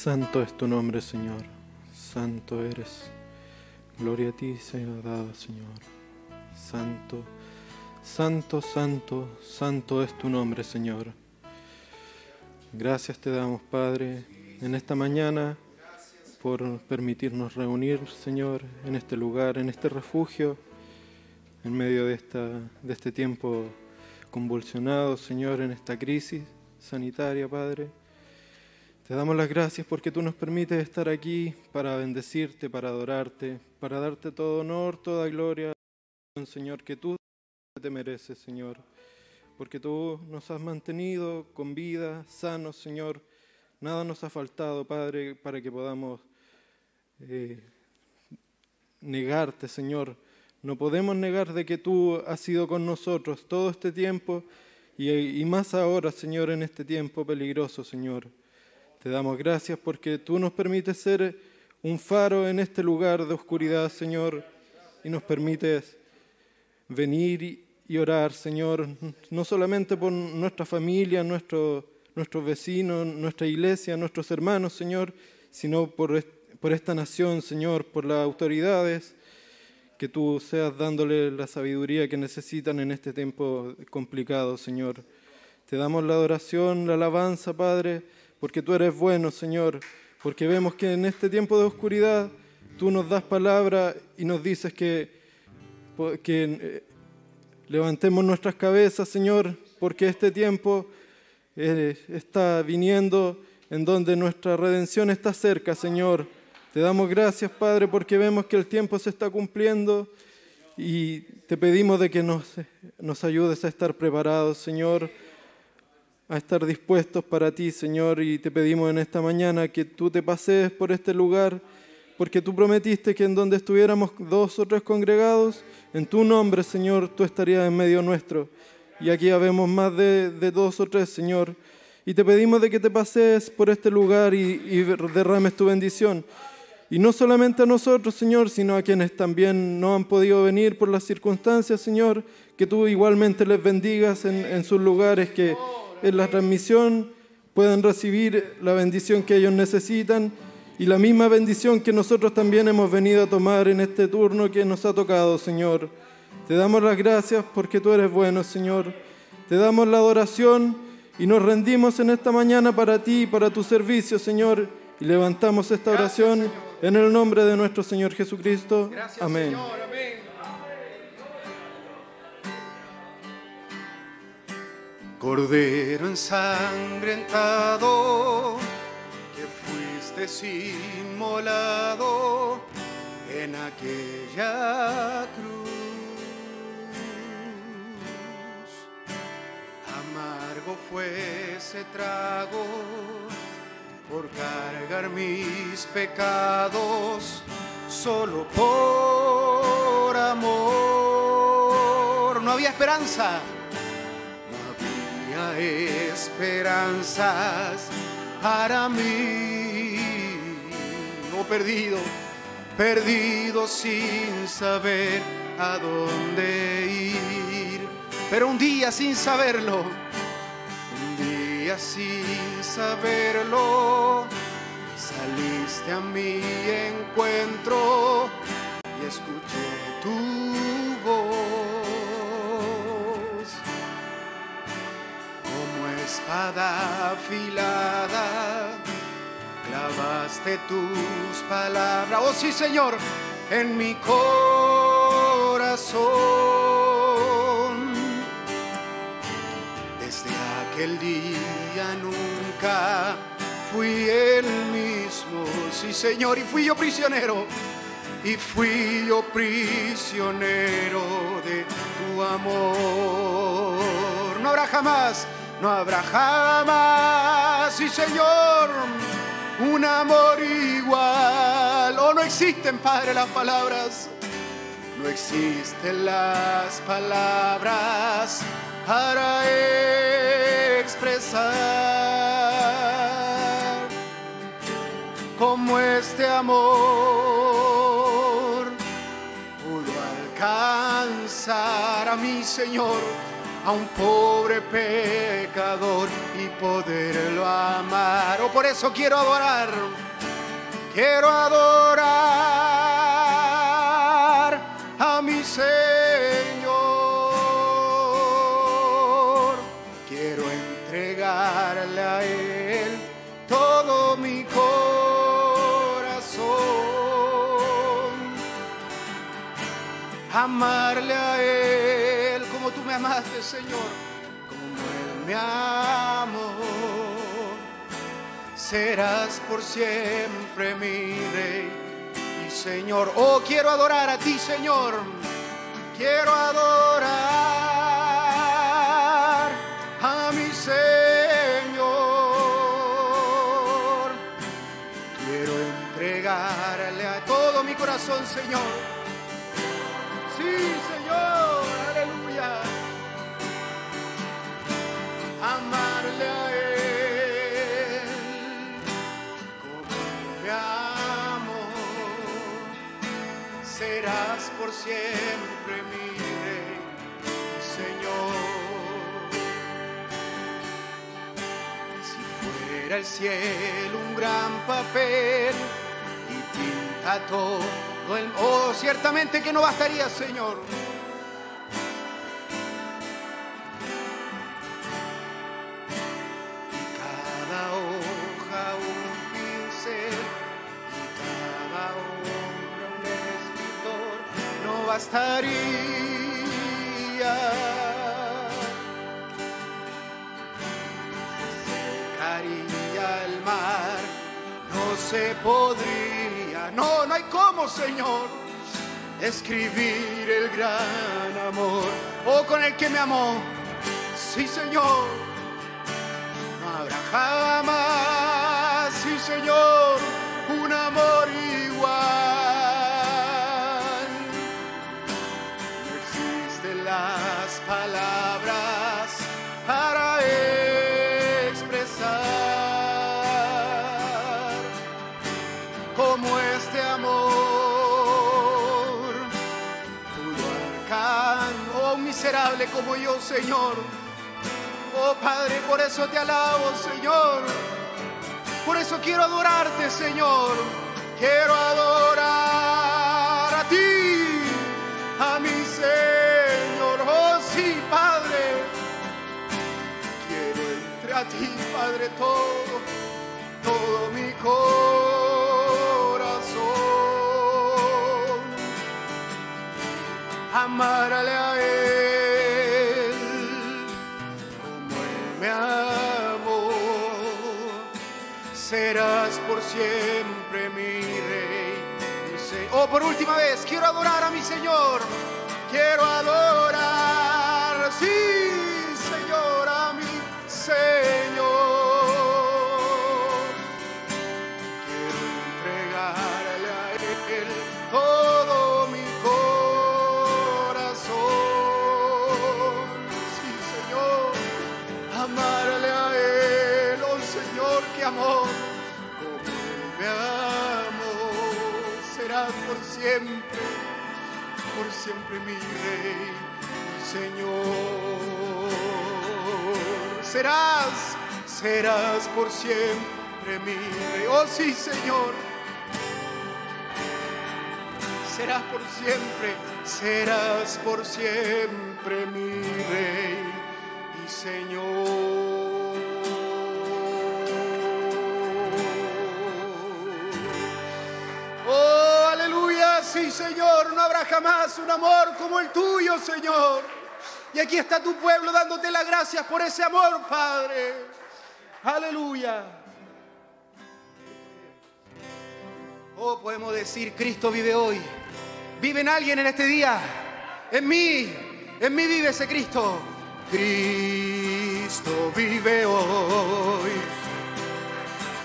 Santo es tu nombre, Señor. Santo eres. Gloria a ti sea dada, Señor. Santo, santo, santo, santo es tu nombre, Señor. Gracias te damos, Padre, en esta mañana por permitirnos reunir, Señor, en este lugar, en este refugio, en medio de, esta, de este tiempo convulsionado, Señor, en esta crisis sanitaria, Padre. Te damos las gracias porque tú nos permites estar aquí para bendecirte, para adorarte, para darte todo honor, toda gloria, Señor, que tú te mereces, Señor. Porque tú nos has mantenido con vida, sanos, Señor. Nada nos ha faltado, Padre, para que podamos eh, negarte, Señor. No podemos negar de que tú has sido con nosotros todo este tiempo y, y más ahora, Señor, en este tiempo peligroso, Señor. Te damos gracias porque tú nos permites ser un faro en este lugar de oscuridad, Señor, y nos permites venir y orar, Señor, no solamente por nuestra familia, nuestros vecinos, nuestra iglesia, nuestros hermanos, Señor, sino por, por esta nación, Señor, por las autoridades, que tú seas dándole la sabiduría que necesitan en este tiempo complicado, Señor. Te damos la adoración, la alabanza, Padre porque tú eres bueno, Señor, porque vemos que en este tiempo de oscuridad tú nos das palabra y nos dices que, que eh, levantemos nuestras cabezas, Señor, porque este tiempo eh, está viniendo en donde nuestra redención está cerca, Señor. Te damos gracias, Padre, porque vemos que el tiempo se está cumpliendo y te pedimos de que nos, nos ayudes a estar preparados, Señor a estar dispuestos para ti, Señor, y te pedimos en esta mañana que tú te pases por este lugar, porque tú prometiste que en donde estuviéramos dos o tres congregados, en tu nombre, Señor, tú estarías en medio nuestro. Y aquí habemos más de, dos o tres, Señor. Y te pedimos de que te pases por este lugar y, y derrames tu bendición. Y no solamente a nosotros, Señor, sino a quienes también no han podido venir por las circunstancias, Señor, que tú igualmente les bendigas en, en sus lugares, que en la transmisión puedan recibir la bendición que ellos necesitan y la misma bendición que nosotros también hemos venido a tomar en este turno que nos ha tocado, Señor. Te damos las gracias porque tú eres bueno, Señor. Te damos la adoración y nos rendimos en esta mañana para ti y para tu servicio, Señor. Y levantamos esta oración en el nombre de nuestro Señor Jesucristo. amén. Cordero ensangrentado, que fuiste inmolado en aquella cruz. Amargo fue ese trago por cargar mis pecados, solo por amor. No había esperanza esperanzas para mí. No perdido, perdido sin saber a dónde ir. Pero un día sin saberlo, un día sin saberlo, saliste a mi encuentro y escuché tu voz. Espada afilada, clavaste tus palabras, oh sí Señor, en mi corazón. Desde aquel día nunca fui el mismo, sí Señor, y fui yo prisionero, y fui yo prisionero de tu amor. No habrá jamás no habrá jamás, sí Señor, un amor igual. O oh, no existen, Padre, las palabras. No existen las palabras para expresar como este amor pudo alcanzar a mi Señor a un pobre pecador y poderlo amar. Oh, por eso quiero adorar, quiero adorar a mi Señor. Quiero entregarle a Él todo mi corazón. Amarle a Él Señor. Como Él me amó. Serás por siempre mi rey y Señor. Oh, quiero adorar a ti, Señor. Quiero adorar a mi Señor. Quiero entregarle a todo mi corazón, Señor. Sí, Señor, Amarle a Él como me amo. Serás por siempre mi rey, Señor. Si fuera el cielo un gran papel y pinta todo el... Oh, ciertamente que no bastaría, Señor. Escribir el gran amor, oh, con el que me amó, sí, Señor, no habrá jamás, como yo, Señor. Oh Padre, por eso te alabo, Señor. Por eso quiero adorarte, Señor. Quiero adorar a ti, a mi Señor. Oh sí, Padre. Quiero entre a ti, Padre, todo, todo mi corazón. Amarle a Él Serás por siempre mi rey. Oh, por última vez, quiero adorar a mi Señor. Quiero adorar, siempre, por siempre mi Rey, mi Señor. Serás, serás por siempre mi Rey, oh sí, Señor serás por siempre, serás por siempre mi rey y Señor. Señor, no habrá jamás un amor como el tuyo, Señor. Y aquí está tu pueblo dándote las gracias por ese amor, Padre. Aleluya. Oh, podemos decir, Cristo vive hoy. Vive en alguien en este día. En mí, en mí vive ese Cristo. Cristo vive hoy.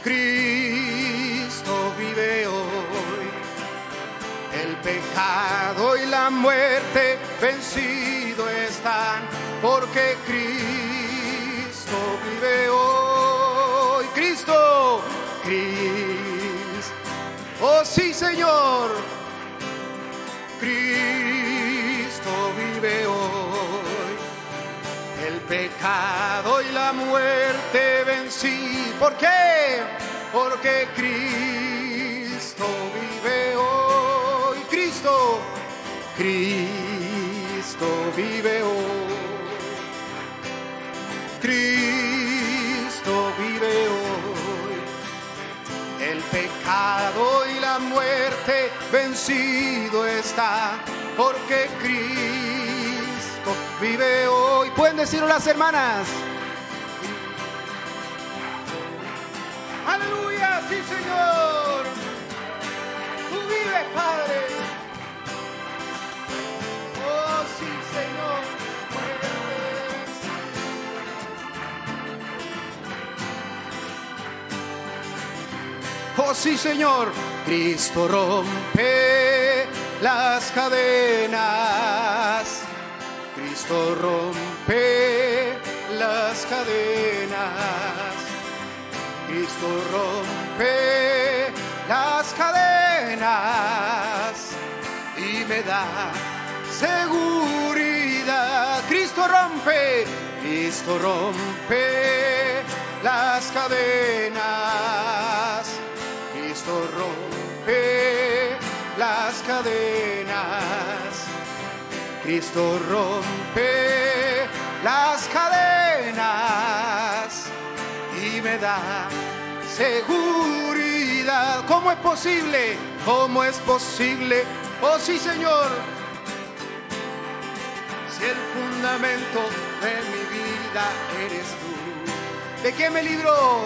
Cristo vive hoy. El pecado y la muerte vencido están porque Cristo vive hoy. Cristo, Cristo. Oh sí, Señor. Cristo vive hoy. el pecado y la muerte vencí. ¿Por qué? Porque Cristo vive Cristo vive hoy. Cristo vive hoy. El pecado y la muerte vencido está, porque Cristo vive hoy. Pueden decirlo las hermanas. Sí, Señor, Cristo rompe las cadenas. Cristo rompe las cadenas. Cristo rompe las cadenas y me da seguridad. Cristo rompe, Cristo rompe las cadenas. Cristo rompe las cadenas. Cristo rompe las cadenas y me da seguridad. ¿Cómo es posible? ¿Cómo es posible? Oh sí, Señor. Si el fundamento de mi vida eres tú. ¿De qué me libró?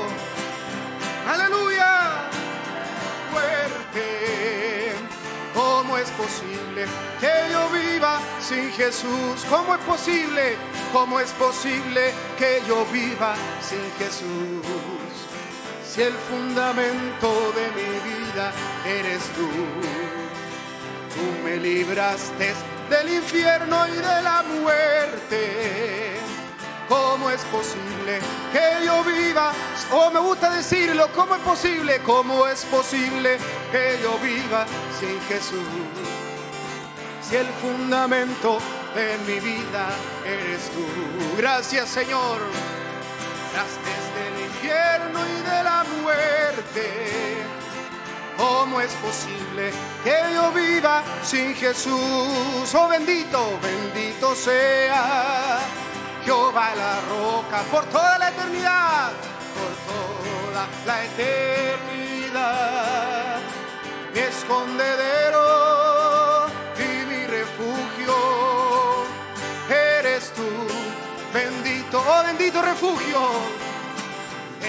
Aleluya. ¿Cómo es posible que yo viva sin Jesús? ¿Cómo es posible? ¿Cómo es posible que yo viva sin Jesús? Si el fundamento de mi vida eres tú, tú me libraste del infierno y de la muerte. ¿Cómo es posible que yo viva? O me gusta decirlo, ¿cómo es posible? ¿Cómo es posible que yo viva sin Jesús? Si el fundamento de mi vida eres tú. Gracias Señor. Libraste del infierno y de la muerte. ¿Cómo es posible que yo viva sin Jesús? Oh bendito, bendito sea Jehová la roca por toda la eternidad, por toda la eternidad. Mi escondedero y mi refugio eres tú, bendito, oh bendito refugio.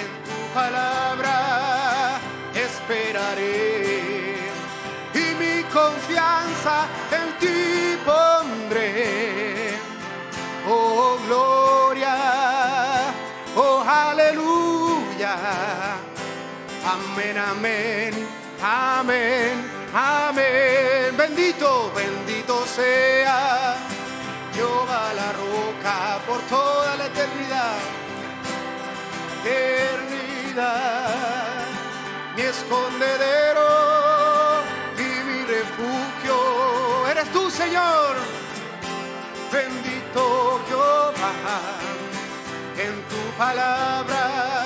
En tu palabra esperaré y mi confianza en ti pondré oh gloria, oh aleluya. Amén, amén, amén, amén. Bendito, bendito sea Jehová la roca por toda la eternidad. Eternidad, mi escondedero y mi refugio. Eres tú, Señor. Bendito Jehová, en tu palabra.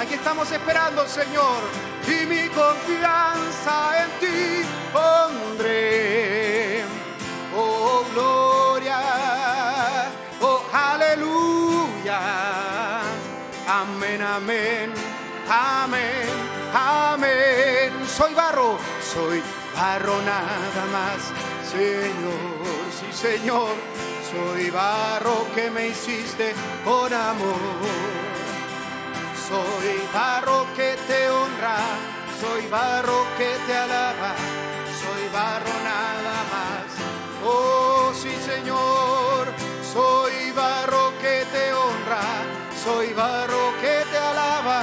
Aquí estamos esperando, Señor, y mi confianza en ti pondré. Oh, gloria, oh, aleluya. Amén, amén, amén, amén. Soy barro, soy barro nada más, Señor, Señor. Soy barro que me hiciste con amor. Soy barro que te honra, soy barro que te alaba, soy barro nada más. Oh sí Señor, soy barro que te honra, soy barro que te alaba,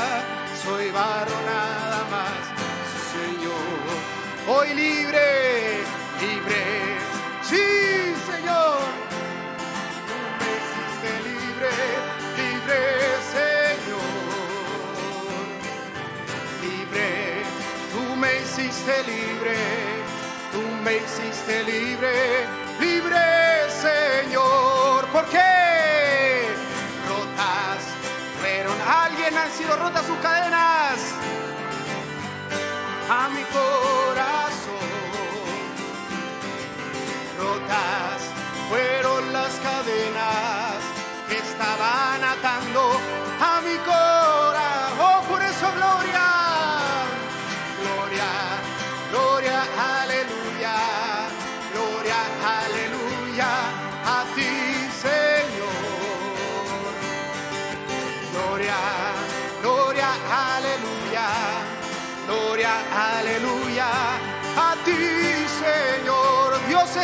soy barro nada más. Señor, hoy libre, libre, sí me hiciste libre, libre Señor. ¿Por qué? Rotas, ¿Fueron alguien han sido rotas sus cadenas. A mi corazón.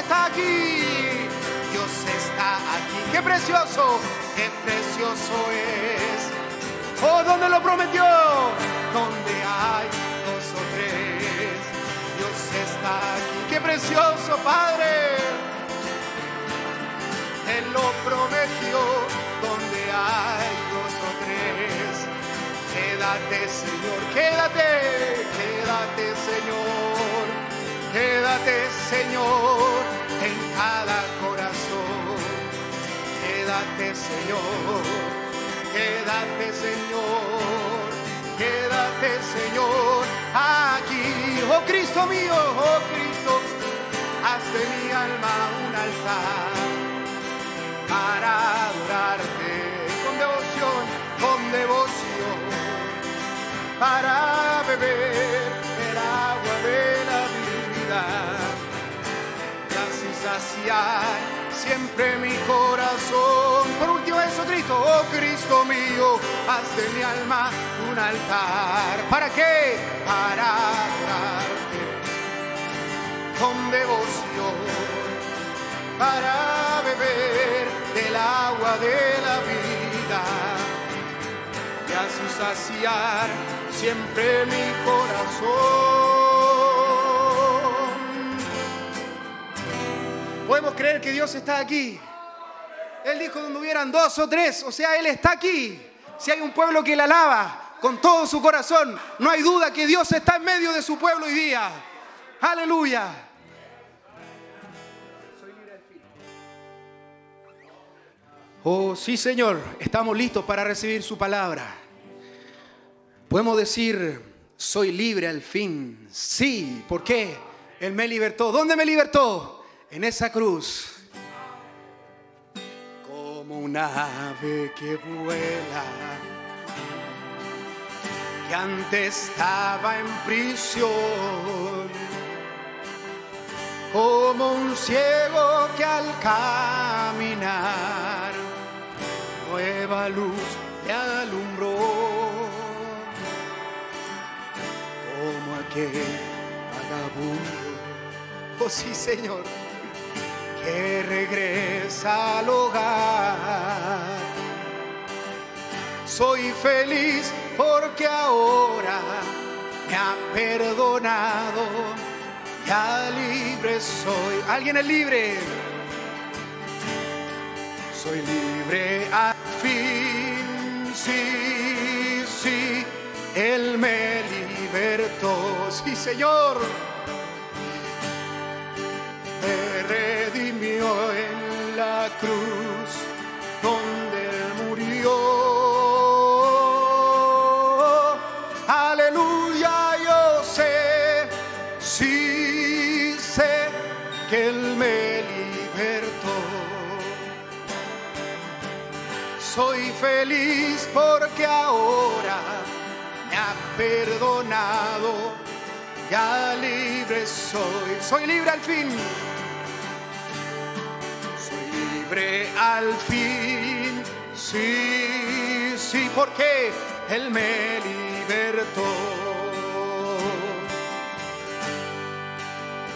Aquí, Dios está aquí. Qué precioso, qué precioso es. Oh, ¿dónde lo prometió? Donde hay dos o tres, Dios está aquí. Qué precioso, Padre. Él lo prometió, donde hay dos o tres. Quédate, Señor, quédate, quédate, Señor. Quédate, Señor, en cada corazón. Quédate, Señor. Quédate, Señor. Quédate, Señor, aquí. Oh Cristo mío, oh Cristo, haz de mi alma un altar para adorarte con devoción, con devoción, para beber vida y así saciar siempre mi corazón. Por último eso, Cristo, oh Cristo mío, haz de mi alma un altar. ¿Para qué? Para adorarte con devoción para beber del agua de la vida y así saciar siempre mi corazón. Podemos creer que Dios está aquí. Él dijo donde hubieran dos o tres, o sea, Él está aquí. Si hay un pueblo que le alaba con todo su corazón, no hay duda que Dios está en medio de su pueblo hoy día. Aleluya. Oh, sí, Señor, estamos listos para recibir su palabra. Podemos decir, soy libre al fin. Sí, ¿por qué? Él me libertó. ¿Dónde me libertó? En esa cruz. Como un ave que vuela, que antes estaba en prisión. Como un ciego que al caminar nueva luz le alumbró, como aquel vagabundo, oh sí Señor, que regresa al hogar. Soy feliz porque ahora me ha perdonado ya libre soy. ¿Alguien es libre? Soy libre al fin, sí, sí. Él me libertó, sí, Señor. Me redimió en la cruz donde murió. Aleluya, yo sé, sí sé que Él me libertó. Soy feliz porque ahora me ha perdonado, ya libre soy. Soy libre al fin. Al fin, sí, sí, porque Él me libertó.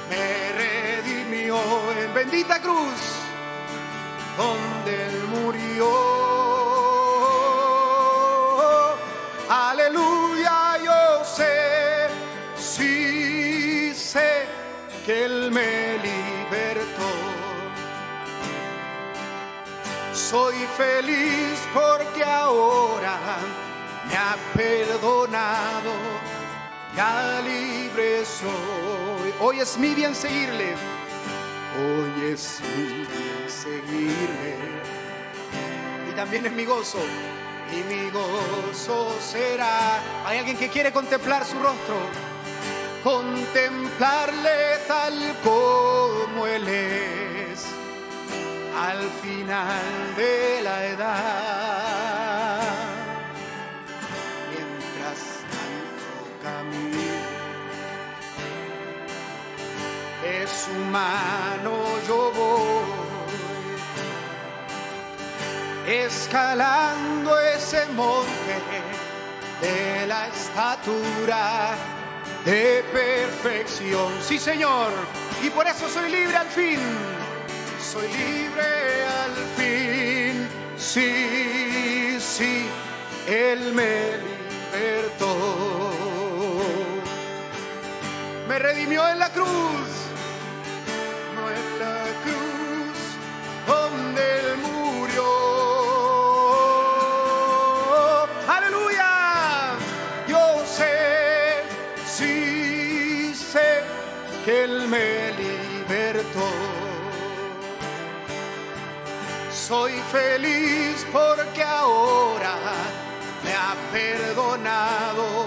Me redimió en bendita cruz, donde Él murió. Soy feliz porque ahora me ha perdonado, ya libre soy. Hoy es mi bien seguirle, hoy es mi bien seguirle. Y también es mi gozo, y mi gozo será. ¿Hay alguien que quiere contemplar su rostro? Contemplarle tal como Él es al final de la edad. Mientras tanto camino, es su mano yo voy escalando ese monte de la estatura de perfección. Sí, Señor, y por eso soy libre al fin. Soy libre al fin. Sí, sí, Él me libertó. Me redimió en la cruz. No en la cruz donde Él murió. Aleluya. Yo sé, sí sé que Él me Soy feliz porque ahora me ha perdonado,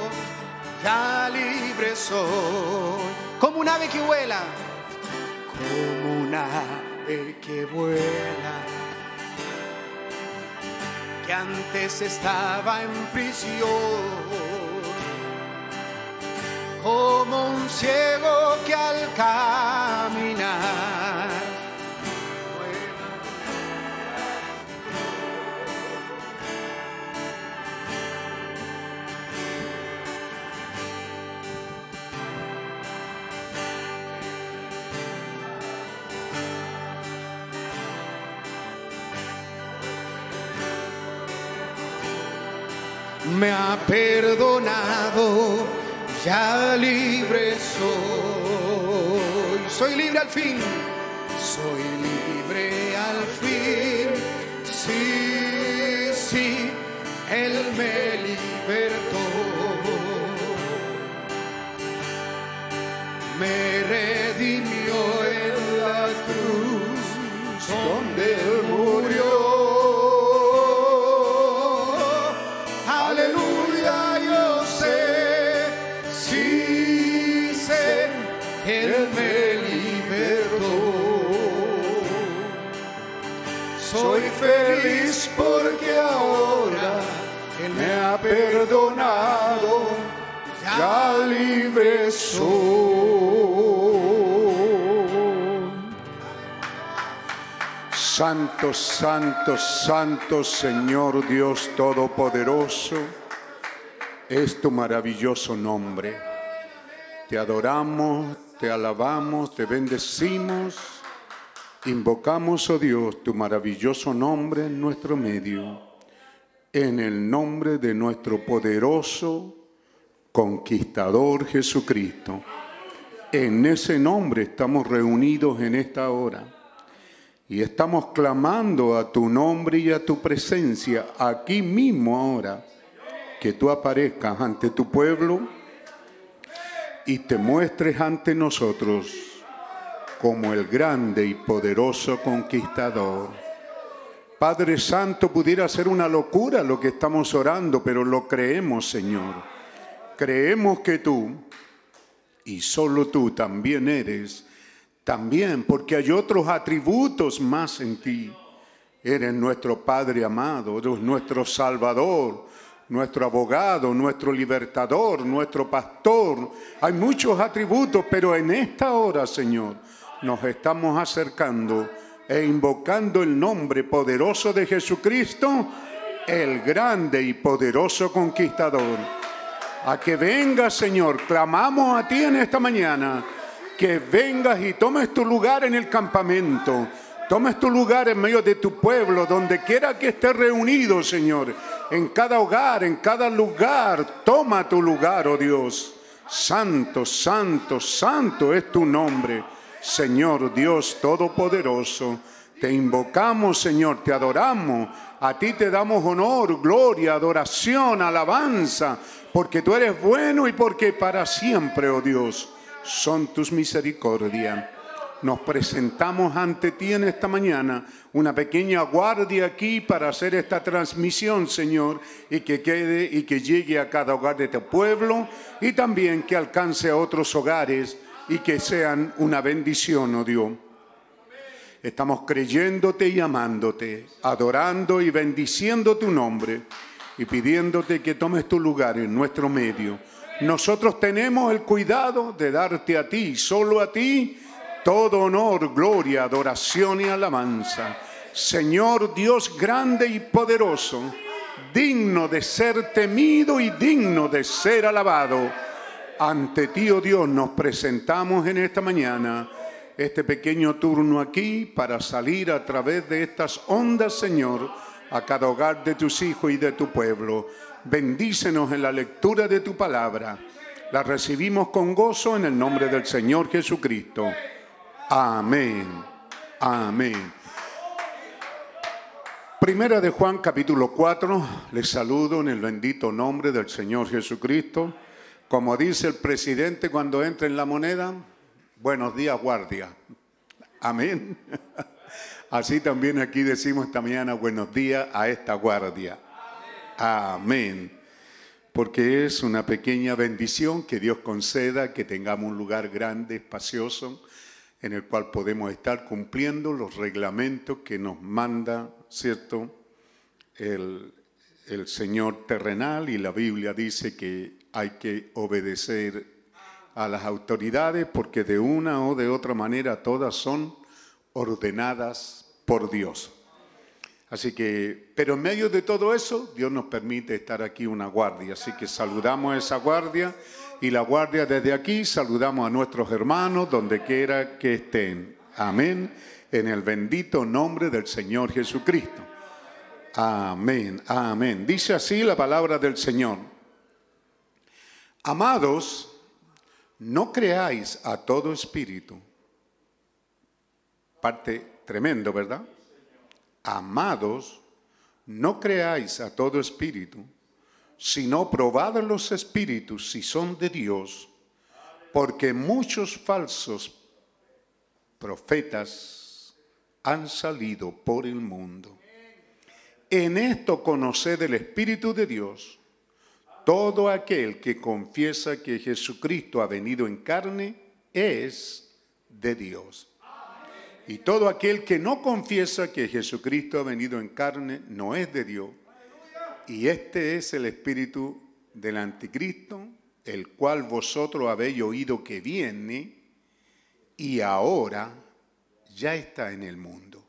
ya libre soy. Como un ave que vuela, como un ave que vuela, que antes estaba en prisión, como un ciego que al caminar me ha perdonado, ya libre soy. Soy libre al fin, soy libre al fin. Sí, sí, Él me libertó. Me redimió en la cruz donde murió. Perdonado, ya libre soy. Santo, santo, santo Señor Dios Todopoderoso, es tu maravilloso nombre. Te adoramos, te alabamos, te bendecimos, invocamos, oh Dios, tu maravilloso nombre en nuestro medio, en el nombre de nuestro poderoso conquistador Jesucristo. En ese nombre estamos reunidos en esta hora y estamos clamando a tu nombre y a tu presencia aquí mismo ahora, que tú aparezcas ante tu pueblo y te muestres ante nosotros como el grande y poderoso conquistador. Padre Santo, pudiera ser una locura lo que estamos orando, pero lo creemos, Señor. Creemos que tú, y solo tú también eres, también porque hay otros atributos más en ti. Eres nuestro Padre amado, eres nuestro Salvador, nuestro abogado, nuestro libertador, nuestro pastor. Hay muchos atributos, pero en esta hora, Señor, nos estamos acercando e invocando el nombre poderoso de Jesucristo, el grande y poderoso conquistador. A que vengas, Señor, clamamos a ti en esta mañana que vengas y tomes tu lugar en el campamento, tomes tu lugar en medio de tu pueblo, donde quiera que estés reunido, Señor, en cada hogar, en cada lugar, toma tu lugar, oh Dios. Santo, santo, santo es tu nombre, Señor Dios Todopoderoso. Te invocamos, Señor, te adoramos. A ti te damos honor, gloria, adoración, alabanza, porque tú eres bueno y porque para siempre, oh Dios, son tus misericordias. nos presentamos ante ti en esta mañana, una pequeña guardia aquí para hacer esta transmisión, Señor, y que quede y que llegue a cada hogar de tu pueblo y también que alcance a otros hogares y que sean una bendición, oh Dios. Estamos creyéndote y amándote, adorando y bendiciendo tu nombre y pidiéndote que tomes tu lugar en nuestro medio. Nosotros tenemos el cuidado de darte a ti, solo a ti, todo honor, gloria, adoración y alabanza. Señor Dios grande y poderoso, digno de ser temido y digno de ser alabado. Ante ti, oh Dios, nos presentamos en esta mañana este pequeño turno aquí para salir a través de estas ondas, Señor, a cada hogar de tus hijos y de tu pueblo. Bendícenos en la lectura de tu palabra. La recibimos con gozo en el nombre del Señor Jesucristo. Amén. Amén. Primera de Juan capítulo 4, les saludo en el bendito nombre del Señor Jesucristo. Como dice el presidente cuando entra en la moneda, buenos días guardia. Amén. Así también aquí decimos esta mañana buenos días a esta guardia. Amén. Porque es una pequeña bendición que Dios conceda que tengamos un lugar grande, espacioso, en el cual podemos estar cumpliendo los reglamentos que nos manda, ¿cierto? El, el Señor terrenal y la Biblia dice que hay que obedecer a las autoridades porque de una o de otra manera todas son ordenadas por Dios. Así que, pero en medio de todo eso, Dios nos permite estar aquí una guardia. Así que saludamos a esa guardia y la guardia desde aquí, saludamos a nuestros hermanos donde quiera que estén. Amén. En el bendito nombre del Señor Jesucristo. Amén, amén. Dice así la palabra del Señor. Amados, no creáis a todo espíritu. Parte tremendo, ¿verdad? Amados, no creáis a todo espíritu sino probad los espíritus si son de Dios, porque muchos falsos profetas han salido por el mundo. En esto conoced el Espíritu de Dios. Todo aquel que confiesa que Jesucristo ha venido en carne es de Dios. Y todo aquel que no confiesa que Jesucristo ha venido en carne no es de Dios. Y este es el espíritu del anticristo, el cual vosotros habéis oído que viene y ahora ya está en el mundo.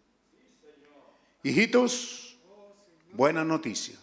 Hijitos, buena noticia.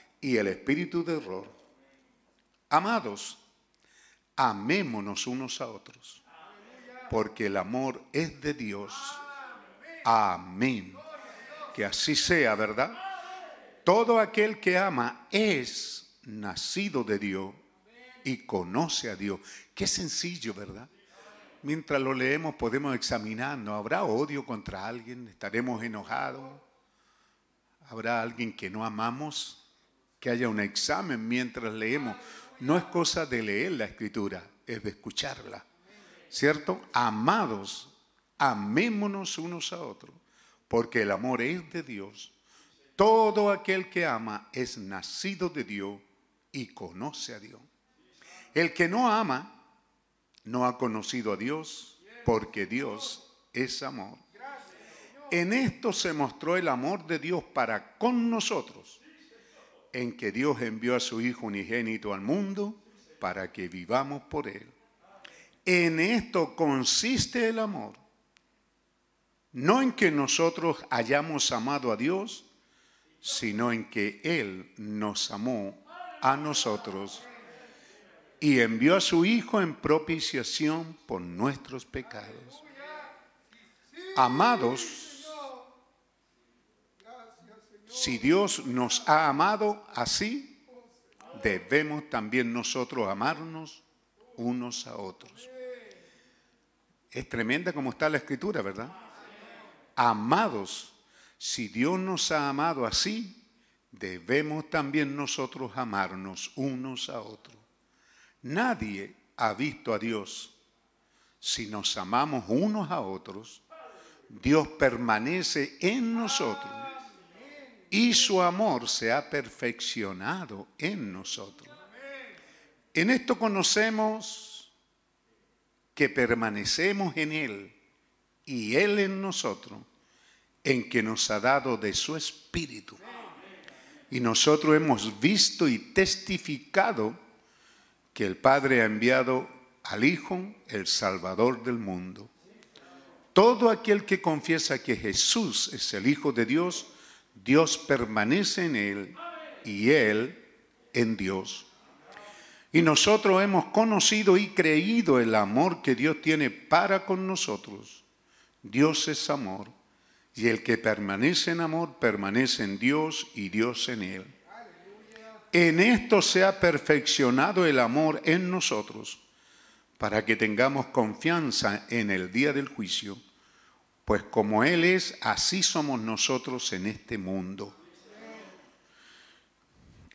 y el espíritu de error. Amados, amémonos unos a otros, porque el amor es de Dios. Amén. Que así sea, ¿verdad? Todo aquel que ama es nacido de Dios y conoce a Dios. Qué sencillo, ¿verdad? Mientras lo leemos podemos examinarnos. ¿Habrá odio contra alguien? ¿Estaremos enojados? ¿Habrá alguien que no amamos? Que haya un examen mientras leemos. No es cosa de leer la escritura, es de escucharla. ¿Cierto? Amados, amémonos unos a otros, porque el amor es de Dios todo aquel que ama es nacido de Dios y conoce a Dios. El que no ama no ha conocido a Dios porque Dios es amor. En esto se mostró el amor de Dios para con nosotros, en que Dios envió a su Hijo unigénito al mundo para que vivamos por Él. En esto consiste el amor, no en que nosotros hayamos amado a Dios, sino en que Él nos amó a nosotros y envió a su Hijo en propiciación por nuestros pecados. Amados, si Dios nos ha amado así, debemos también nosotros amarnos unos a otros. Es tremenda como está la escritura, ¿verdad? Amados, si Dios nos ha amado así, debemos también nosotros amarnos unos a otros. Nadie ha visto a Dios. Si nos amamos unos a otros, Dios permanece en nosotros y su amor se ha perfeccionado en nosotros. En esto conocemos que permanecemos en Él y Él en nosotros, en que nos ha dado de su Espíritu. Y nosotros hemos visto y testificado que el Padre ha enviado al Hijo, el Salvador del mundo. Todo aquel que confiesa que Jesús es el Hijo de Dios, Dios permanece en él y él en Dios. Y nosotros hemos conocido y creído el amor que Dios tiene para con nosotros. Dios es amor y el que permanece en amor permanece en Dios y Dios en él. En esto se ha perfeccionado el amor en nosotros para que tengamos confianza en el día del juicio, pues como Él es, así somos nosotros en este mundo.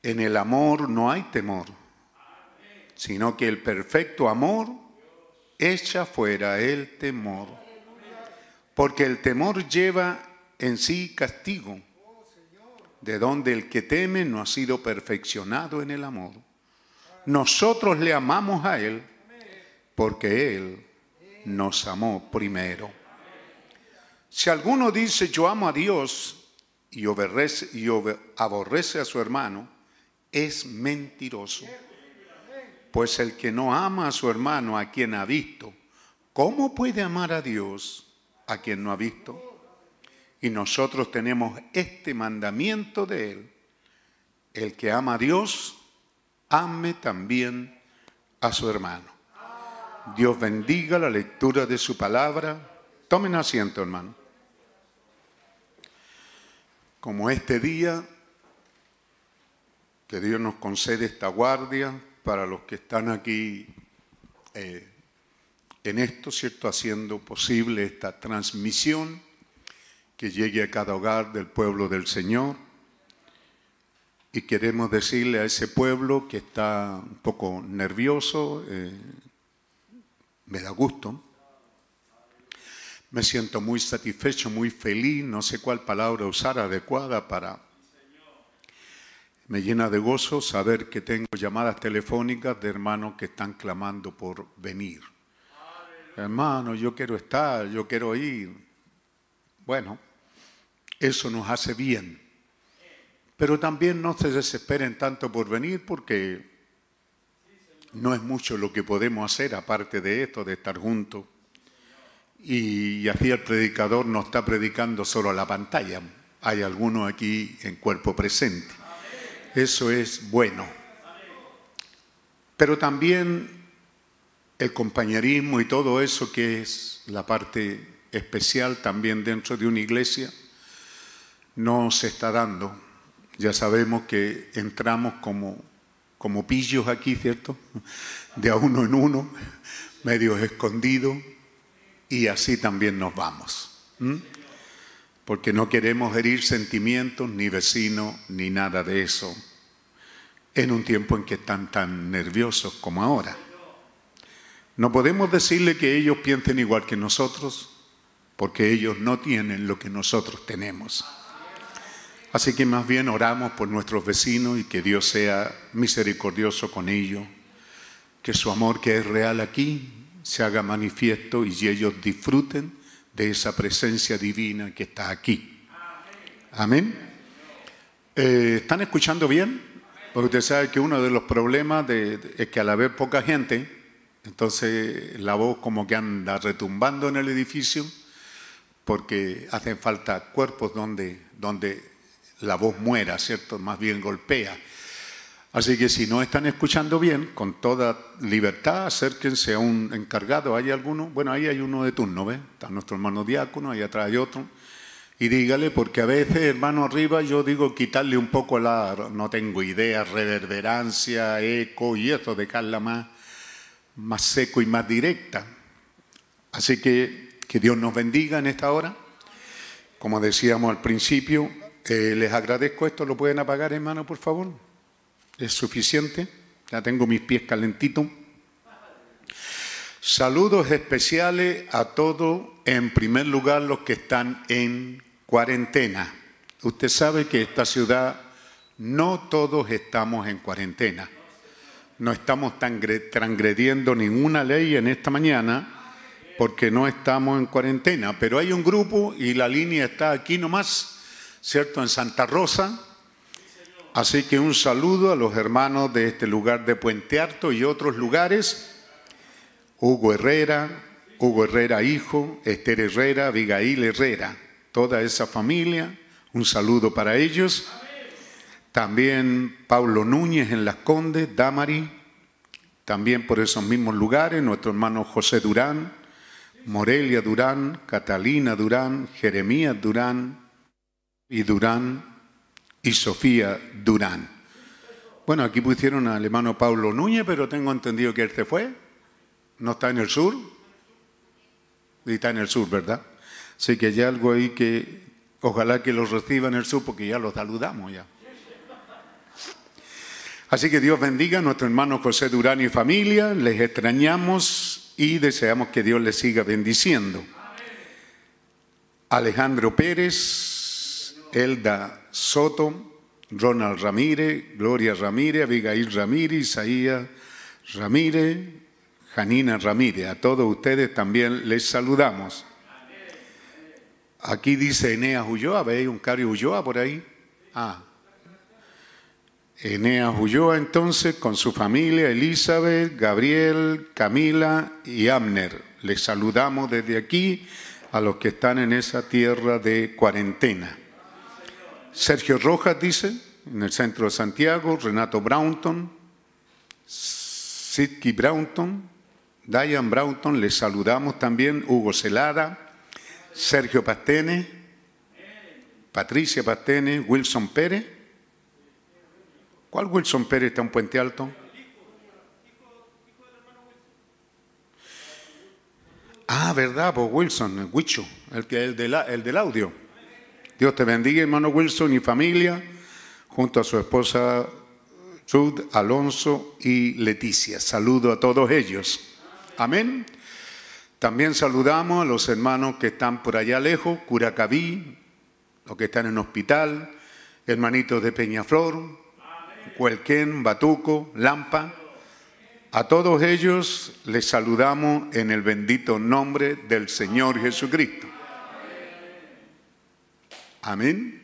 En el amor no hay temor, sino que el perfecto amor echa fuera el temor, porque el temor lleva en sí castigo de donde el que teme no ha sido perfeccionado en el amor. Nosotros le amamos a Él porque Él nos amó primero. Si alguno dice yo amo a Dios y, aborrece a su hermano, es mentiroso. Pues el que no ama a su hermano a quien ha visto, ¿cómo puede amar a Dios a quien no ha visto? Y nosotros tenemos este mandamiento de Él. El que ama a Dios, ame también a su hermano. Dios bendiga la lectura de su palabra. Tomen asiento, hermano. Como este día, que Dios nos concede esta guardia para los que están aquí eh, en esto, ¿cierto? Haciendo posible esta transmisión que llegue a cada hogar del pueblo del Señor. Y queremos decirle a ese pueblo que está un poco nervioso, eh, me da gusto, me siento muy satisfecho, muy feliz, no sé cuál palabra usar adecuada para... Me llena de gozo saber que tengo llamadas telefónicas de hermanos que están clamando por venir. Hermano, yo quiero estar, yo quiero ir. Bueno, eso nos hace bien. Pero también no se desesperen tanto por venir porque no es mucho lo que podemos hacer aparte de esto, de estar juntos. Y así el predicador no está predicando solo a la pantalla. Hay algunos aquí en cuerpo presente. Eso es bueno. Pero también el compañerismo y todo eso que es la parte especial también dentro de una iglesia no se está dando. Ya sabemos que entramos como, como pillos aquí, ¿cierto? De a uno en uno, medios escondidos, y así también nos vamos. Porque no queremos herir sentimientos, ni vecinos, ni nada de eso, en un tiempo en que están tan nerviosos como ahora. No podemos decirle que ellos piensen igual que nosotros, porque ellos no tienen lo que nosotros tenemos. Así que más bien oramos por nuestros vecinos y que Dios sea misericordioso con ellos, que su amor que es real aquí se haga manifiesto y ellos disfruten de esa presencia divina que está aquí. Amén. Eh, ¿Están escuchando bien? Porque usted sabe que uno de los problemas es que al haber poca gente, entonces la voz como que anda retumbando en el edificio porque hacen falta cuerpos donde, donde la voz muera, ¿cierto? Más bien golpea. Así que si no están escuchando bien, con toda libertad, acérquense a un encargado. ¿Hay alguno? Bueno, ahí hay uno de turno, ¿ves? Está nuestro hermano diácono, ahí atrás hay otro. Y dígale, porque a veces, hermano, arriba yo digo quitarle un poco la, no tengo idea, reverberancia, eco y eso, dejarla más, más seco y más directa. Así que que Dios nos bendiga en esta hora. Como decíamos al principio, eh, les agradezco esto, ¿lo pueden apagar, hermano, por favor? Es suficiente. Ya tengo mis pies calentitos. Saludos especiales a todos, en primer lugar los que están en cuarentena. Usted sabe que esta ciudad no todos estamos en cuarentena. No estamos transgrediendo ninguna ley en esta mañana porque no estamos en cuarentena, pero hay un grupo y la línea está aquí nomás, ¿cierto? En Santa Rosa, Así que un saludo a los hermanos de este lugar de Puente Alto y otros lugares. Hugo Herrera, Hugo Herrera hijo, Esther Herrera, Abigail Herrera, toda esa familia, un saludo para ellos. También Paulo Núñez en Las Condes, Damari, también por esos mismos lugares, nuestro hermano José Durán, Morelia Durán, Catalina Durán, Jeremías Durán y Durán y Sofía Durán. Bueno, aquí pusieron al hermano Pablo Núñez, pero tengo entendido que él se fue. ¿No está en el sur? Y está en el sur, ¿verdad? Así que hay algo ahí que ojalá que los reciba en el sur porque ya los saludamos ya. Así que Dios bendiga a nuestro hermano José Durán y familia. Les extrañamos y deseamos que Dios les siga bendiciendo. Alejandro Pérez, Elda Soto, Ronald Ramírez, Gloria Ramírez, Abigail Ramírez, Isaías Ramírez, Janina Ramírez. A todos ustedes también les saludamos. Aquí dice Eneas Ulloa, ¿veis un Cario Ulloa por ahí? Ah. Eneas Ulloa entonces con su familia, Elizabeth, Gabriel, Camila y Amner. Les saludamos desde aquí a los que están en esa tierra de cuarentena. Sergio Rojas dice, en el centro de Santiago, Renato Brownton, Sidki Brownton, Diane Brownton, les saludamos también, Hugo Celada, Sergio Pastene, Patricia Pastene, Wilson Pérez. ¿Cuál Wilson Pérez está en Puente Alto? Ah, verdad, pues Wilson, el Huicho, el, que, el, el del audio. Dios te bendiga, hermano Wilson y familia, junto a su esposa Ruth, Alonso y Leticia. Saludo a todos ellos. Amén. También saludamos a los hermanos que están por allá lejos, Curacaví, los que están en hospital, hermanitos de Peñaflor, Cuelquén, Batuco, Lampa. A todos ellos les saludamos en el bendito nombre del Señor Jesucristo. Amén.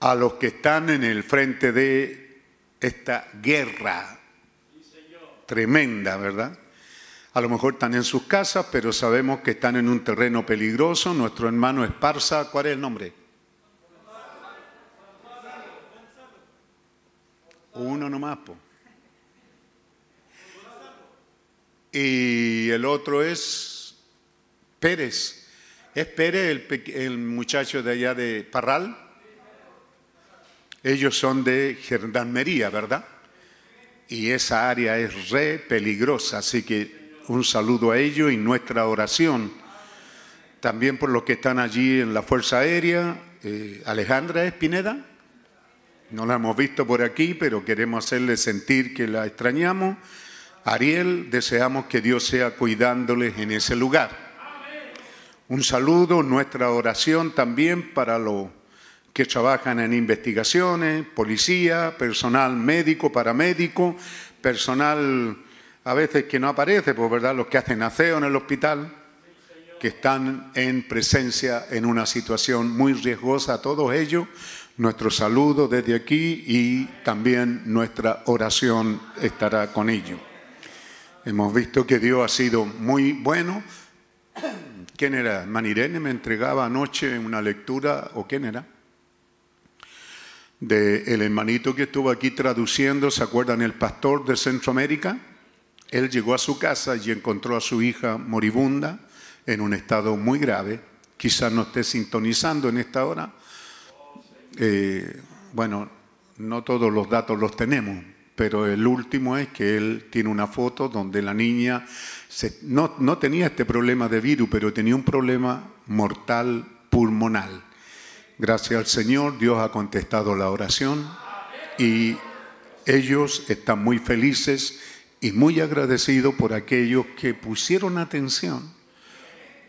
A los que están en el frente de esta guerra tremenda, ¿verdad? A lo mejor están en sus casas, pero sabemos que están en un terreno peligroso. Nuestro hermano Esparza, ¿cuál es el nombre? Uno nomás, po. Y el otro es Pérez. ¿Es Pérez el, muchacho de allá de Parral? Ellos son de gendarmería, ¿verdad? Y esa área es re peligrosa, así que un saludo a ellos y nuestra oración. También por los que están allí en la Fuerza Aérea. Eh, Alejandra Espineda, no la hemos visto por aquí, pero queremos hacerle sentir que la extrañamos. Ariel, deseamos que Dios sea cuidándoles en ese lugar. Un saludo, nuestra oración también para los que trabajan en investigaciones, policía, personal médico, paramédico, personal a veces que no aparece, pues verdad, los que hacen aseo en el hospital, que están en presencia en una situación muy riesgosa, todos ellos, nuestro saludo desde aquí y también nuestra oración estará con ellos. Hemos visto que Dios ha sido muy bueno ¿Quién era? Manirene me entregaba anoche una lectura, ¿o quién era? del hermanito que estuvo aquí traduciendo, ¿se acuerdan el pastor de Centroamérica? Él llegó a su casa y encontró a su hija moribunda en un estado muy grave. Quizás no esté sintonizando en esta hora. Eh, bueno, no todos los datos los tenemos, pero el último es que él tiene una foto donde la niña no, no tenía este problema de virus, pero tenía un problema mortal pulmonar. Gracias al Señor, Dios ha contestado la oración y ellos están muy felices y muy agradecidos por aquellos que pusieron atención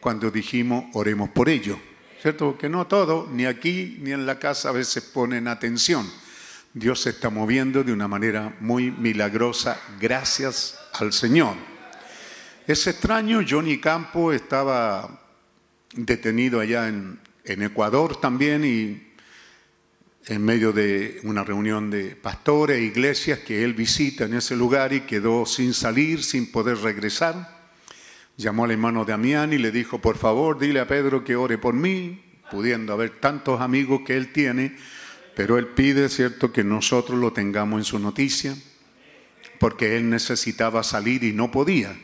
cuando dijimos oremos por ellos. ¿Cierto? Que no todo, ni aquí ni en la casa a veces ponen atención. Dios se está moviendo de una manera muy milagrosa gracias al Señor. Es extraño, Johnny Campo estaba detenido allá en, Ecuador también y en medio de una reunión de pastores e iglesias que él visita en ese lugar y quedó sin salir, sin poder regresar. Llamó al hermano Damián y le dijo, por favor, dile a Pedro que ore por mí, pudiendo haber tantos amigos que él tiene, pero él pide, ¿cierto?, que nosotros lo tengamos en su noticia, porque él necesitaba salir y no podía.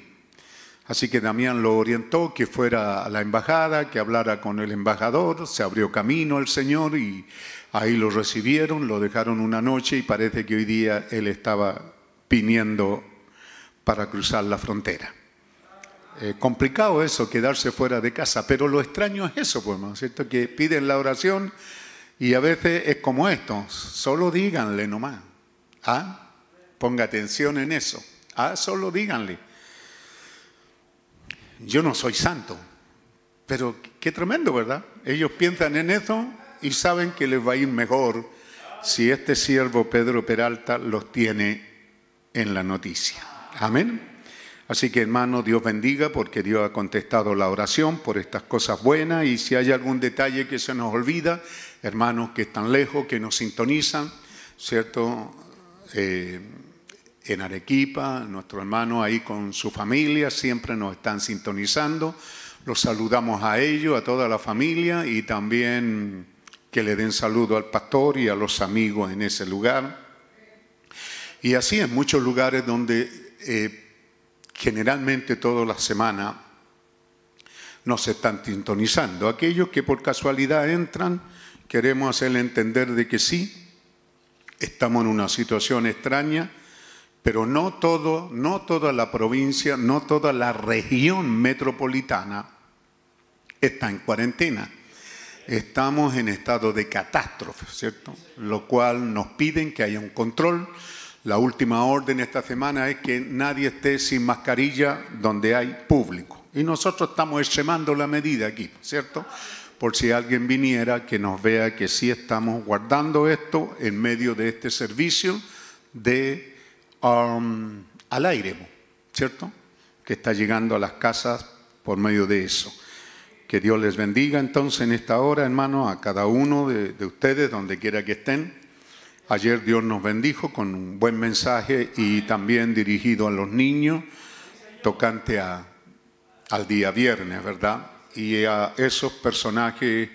Así que Damián lo orientó que fuera a la embajada, que hablara con el embajador, se abrió camino el Señor y ahí lo recibieron, lo dejaron una noche y parece que hoy día él estaba viniendo para cruzar la frontera. Eh, complicado eso, quedarse fuera de casa, pero lo extraño es eso, pues, ¿no cierto? Que piden la oración y a veces es como esto, solo díganle nomás, ¿ah? Ponga atención en eso, ¿ah? Solo díganle. Yo no soy santo, pero qué tremendo, ¿verdad? Ellos piensan en eso y saben que les va a ir mejor si este siervo Pedro Peralta los tiene en la noticia. Amén. Así que hermano, Dios bendiga porque Dios ha contestado la oración por estas cosas buenas y si hay algún detalle que se nos olvida, hermanos que están lejos, que nos sintonizan, ¿cierto? Eh, en Arequipa, nuestro hermano ahí con su familia, siempre nos están sintonizando. Los saludamos a ellos, a toda la familia y también que le den saludo al pastor y a los amigos en ese lugar. Y así en muchos lugares donde eh, generalmente toda la semana nos están sintonizando. Aquellos que por casualidad entran, queremos hacerle entender de que sí, estamos en una situación extraña pero no todo, no toda la provincia, no toda la región metropolitana está en cuarentena. Estamos en estado de catástrofe, ¿cierto? Lo cual nos piden que haya un control. La última orden esta semana es que nadie esté sin mascarilla donde hay público. Y nosotros estamos extremando la medida aquí, ¿cierto? Por si alguien viniera que nos vea que sí estamos guardando esto en medio de este servicio de Um, al aire, ¿cierto? Que está llegando a las casas por medio de eso. Que Dios les bendiga entonces en esta hora, hermano, a cada uno de, ustedes, donde quiera que estén. Ayer Dios nos bendijo con un buen mensaje y también dirigido a los niños, tocante a, al día viernes, ¿verdad? Y a esos personajes,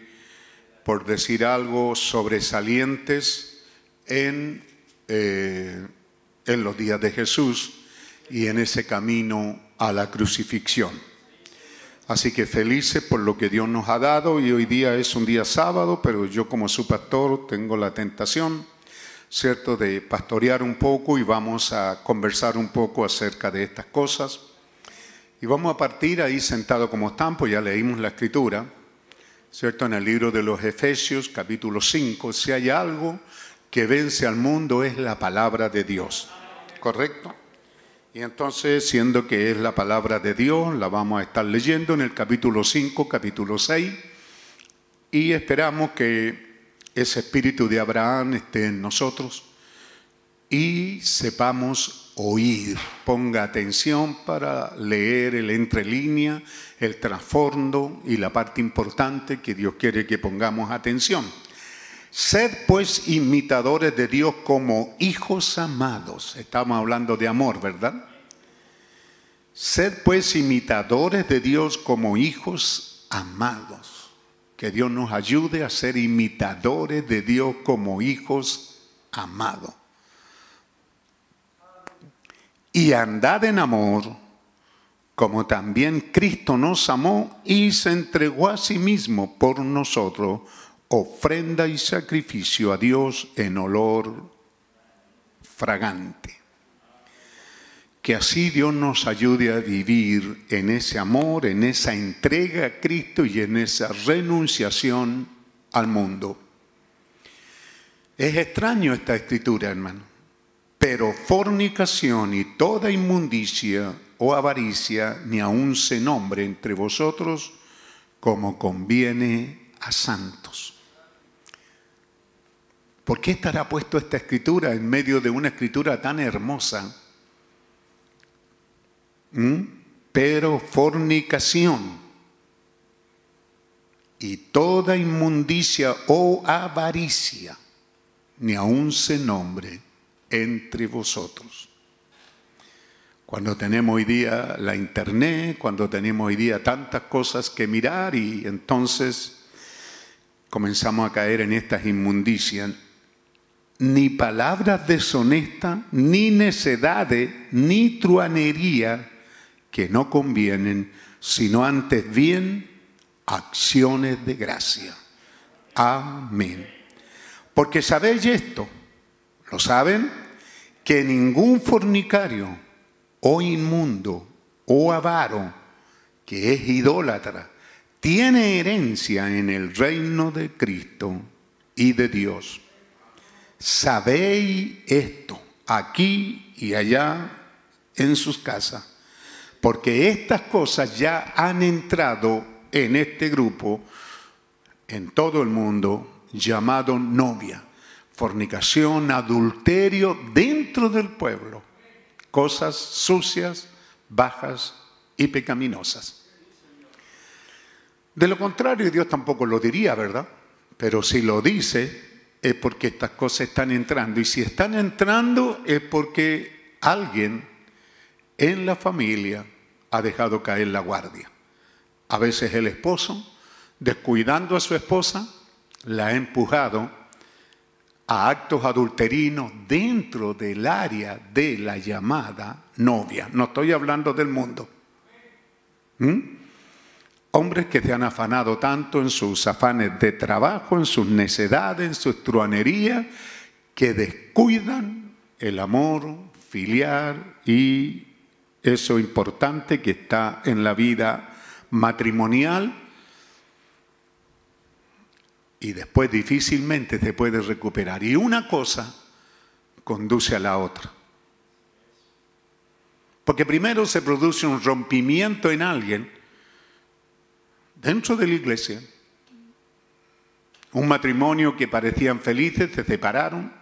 por decir algo, sobresalientes en eh, en los días de Jesús y en ese camino a la crucifixión. Así que felices por lo que Dios nos ha dado y hoy día es un día sábado, pero yo como su pastor tengo la tentación, ¿cierto?, de pastorear un poco y vamos a conversar un poco acerca de estas cosas. Y vamos a partir ahí sentado como están, pues ya leímos la escritura, ¿cierto?, en el libro de los Efesios, capítulo 5, si hay algo que vence al mundo es la palabra de Dios. ¿correcto? Y entonces, siendo que es la palabra de Dios, la vamos a estar leyendo en el capítulo 5, capítulo 6, y esperamos que ese espíritu de Abraham esté en nosotros y sepamos oír. Ponga atención para leer el entrelínea, el trasfondo y la parte importante que Dios quiere que pongamos atención. Sed pues imitadores de Dios como hijos amados. Estamos hablando de amor, ¿verdad? Sed pues imitadores de Dios como hijos amados. Que Dios nos ayude a ser imitadores de Dios como hijos amados. Y andad en amor, como también Cristo nos amó y se entregó a sí mismo por nosotros, ofrenda y sacrificio a Dios en olor fragante. Que así Dios nos ayude a vivir en ese amor, en esa entrega a Cristo y en esa renunciación al mundo. Es extraño esta escritura, hermano, pero fornicación y toda inmundicia o avaricia ni aun se nombre entre vosotros como conviene a santos. ¿Por qué estará puesto esta escritura en medio de una escritura tan hermosa? ¿Mm? Pero fornicación y toda inmundicia o avaricia, ni aun se nombre entre vosotros. Cuando tenemos hoy día la internet, cuando tenemos hoy día tantas cosas que mirar y entonces comenzamos a caer en estas inmundicias, ni palabras deshonestas, ni necedades, ni truanería que no convienen, sino antes bien acciones de gracia. Amén. Porque sabéis esto, ¿lo saben? Que ningún fornicario o inmundo o avaro que es idólatra tiene herencia en el reino de Cristo y de Dios. Sabéis esto aquí y allá en sus casas porque estas cosas ya han entrado en este grupo, en todo el mundo, llamado novia. Fornicación, adulterio dentro del pueblo. Cosas sucias, bajas y pecaminosas. De lo contrario, Dios tampoco lo diría, ¿verdad? Pero si lo dice, es porque estas cosas están entrando. Y si están entrando, es porque alguien en la familia ha dejado caer la guardia. A veces el esposo, descuidando a su esposa, la ha empujado a actos adulterinos dentro del área de la llamada novia. No estoy hablando del mundo. ¿Mm? Hombres que se han afanado tanto en sus afanes de trabajo, en sus necedades, en su truanería, que descuidan el amor filial y eso importante que está en la vida matrimonial y después difícilmente se puede recuperar. Y una cosa conduce a la otra. Porque primero se produce un rompimiento en alguien dentro de la iglesia. Un matrimonio que parecían felices, se separaron.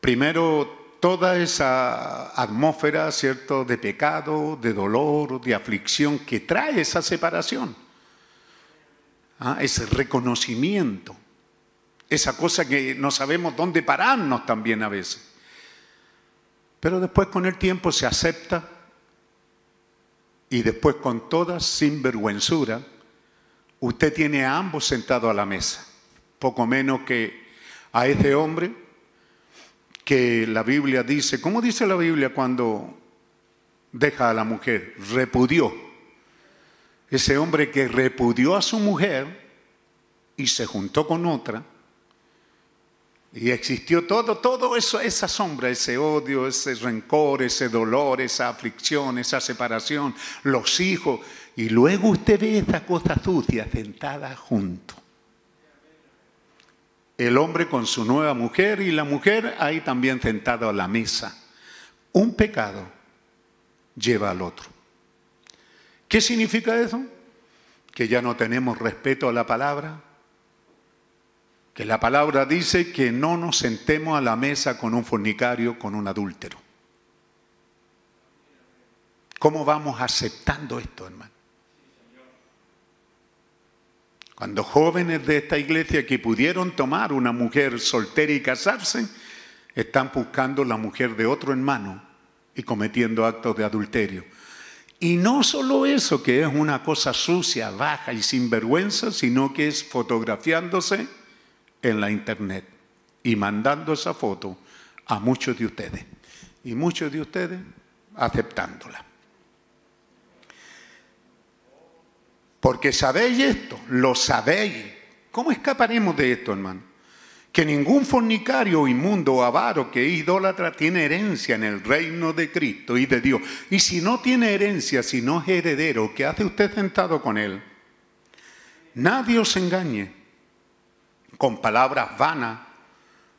Primero toda esa atmósfera, ¿cierto?, de pecado, de dolor, de aflicción que trae esa separación. ¿Ah? Ese reconocimiento, esa cosa que no sabemos dónde pararnos también a veces. Pero después con el tiempo se acepta y después con toda sinvergüenzura, usted tiene a ambos sentados a la mesa, poco menos que a ese hombre que la Biblia dice, ¿cómo dice la Biblia cuando deja a la mujer? Repudió. Ese hombre que repudió a su mujer y se juntó con otra, y existió todo, todo eso, esa sombra, ese odio, ese rencor, ese dolor, esa aflicción, esa separación, los hijos. Y luego usted ve esa cosa sucia sentada junto el hombre con su nueva mujer y la mujer ahí también sentada a la mesa. Un pecado lleva al otro. ¿Qué significa eso? Que ya no tenemos respeto a la palabra, que la palabra dice que no nos sentemos a la mesa con un fornicario, con un adúltero. ¿Cómo vamos aceptando esto, hermano? Cuando jóvenes de esta iglesia que pudieron tomar una mujer soltera y casarse, están buscando la mujer de otro hermano y cometiendo actos de adulterio. Y no solo eso, que es una cosa sucia, baja y sin vergüenza, sino que es fotografiándose en la internet y mandando esa foto a muchos de ustedes. Y muchos de ustedes aceptándola. Porque sabéis esto, lo sabéis. ¿Cómo escaparemos de esto, hermano? Que ningún fornicario, inmundo o avaro que idólatra tiene herencia en el reino de Cristo y de Dios. Y si no tiene herencia, si no es heredero, ¿qué hace usted sentado con él? Nadie os engañe con palabras vanas,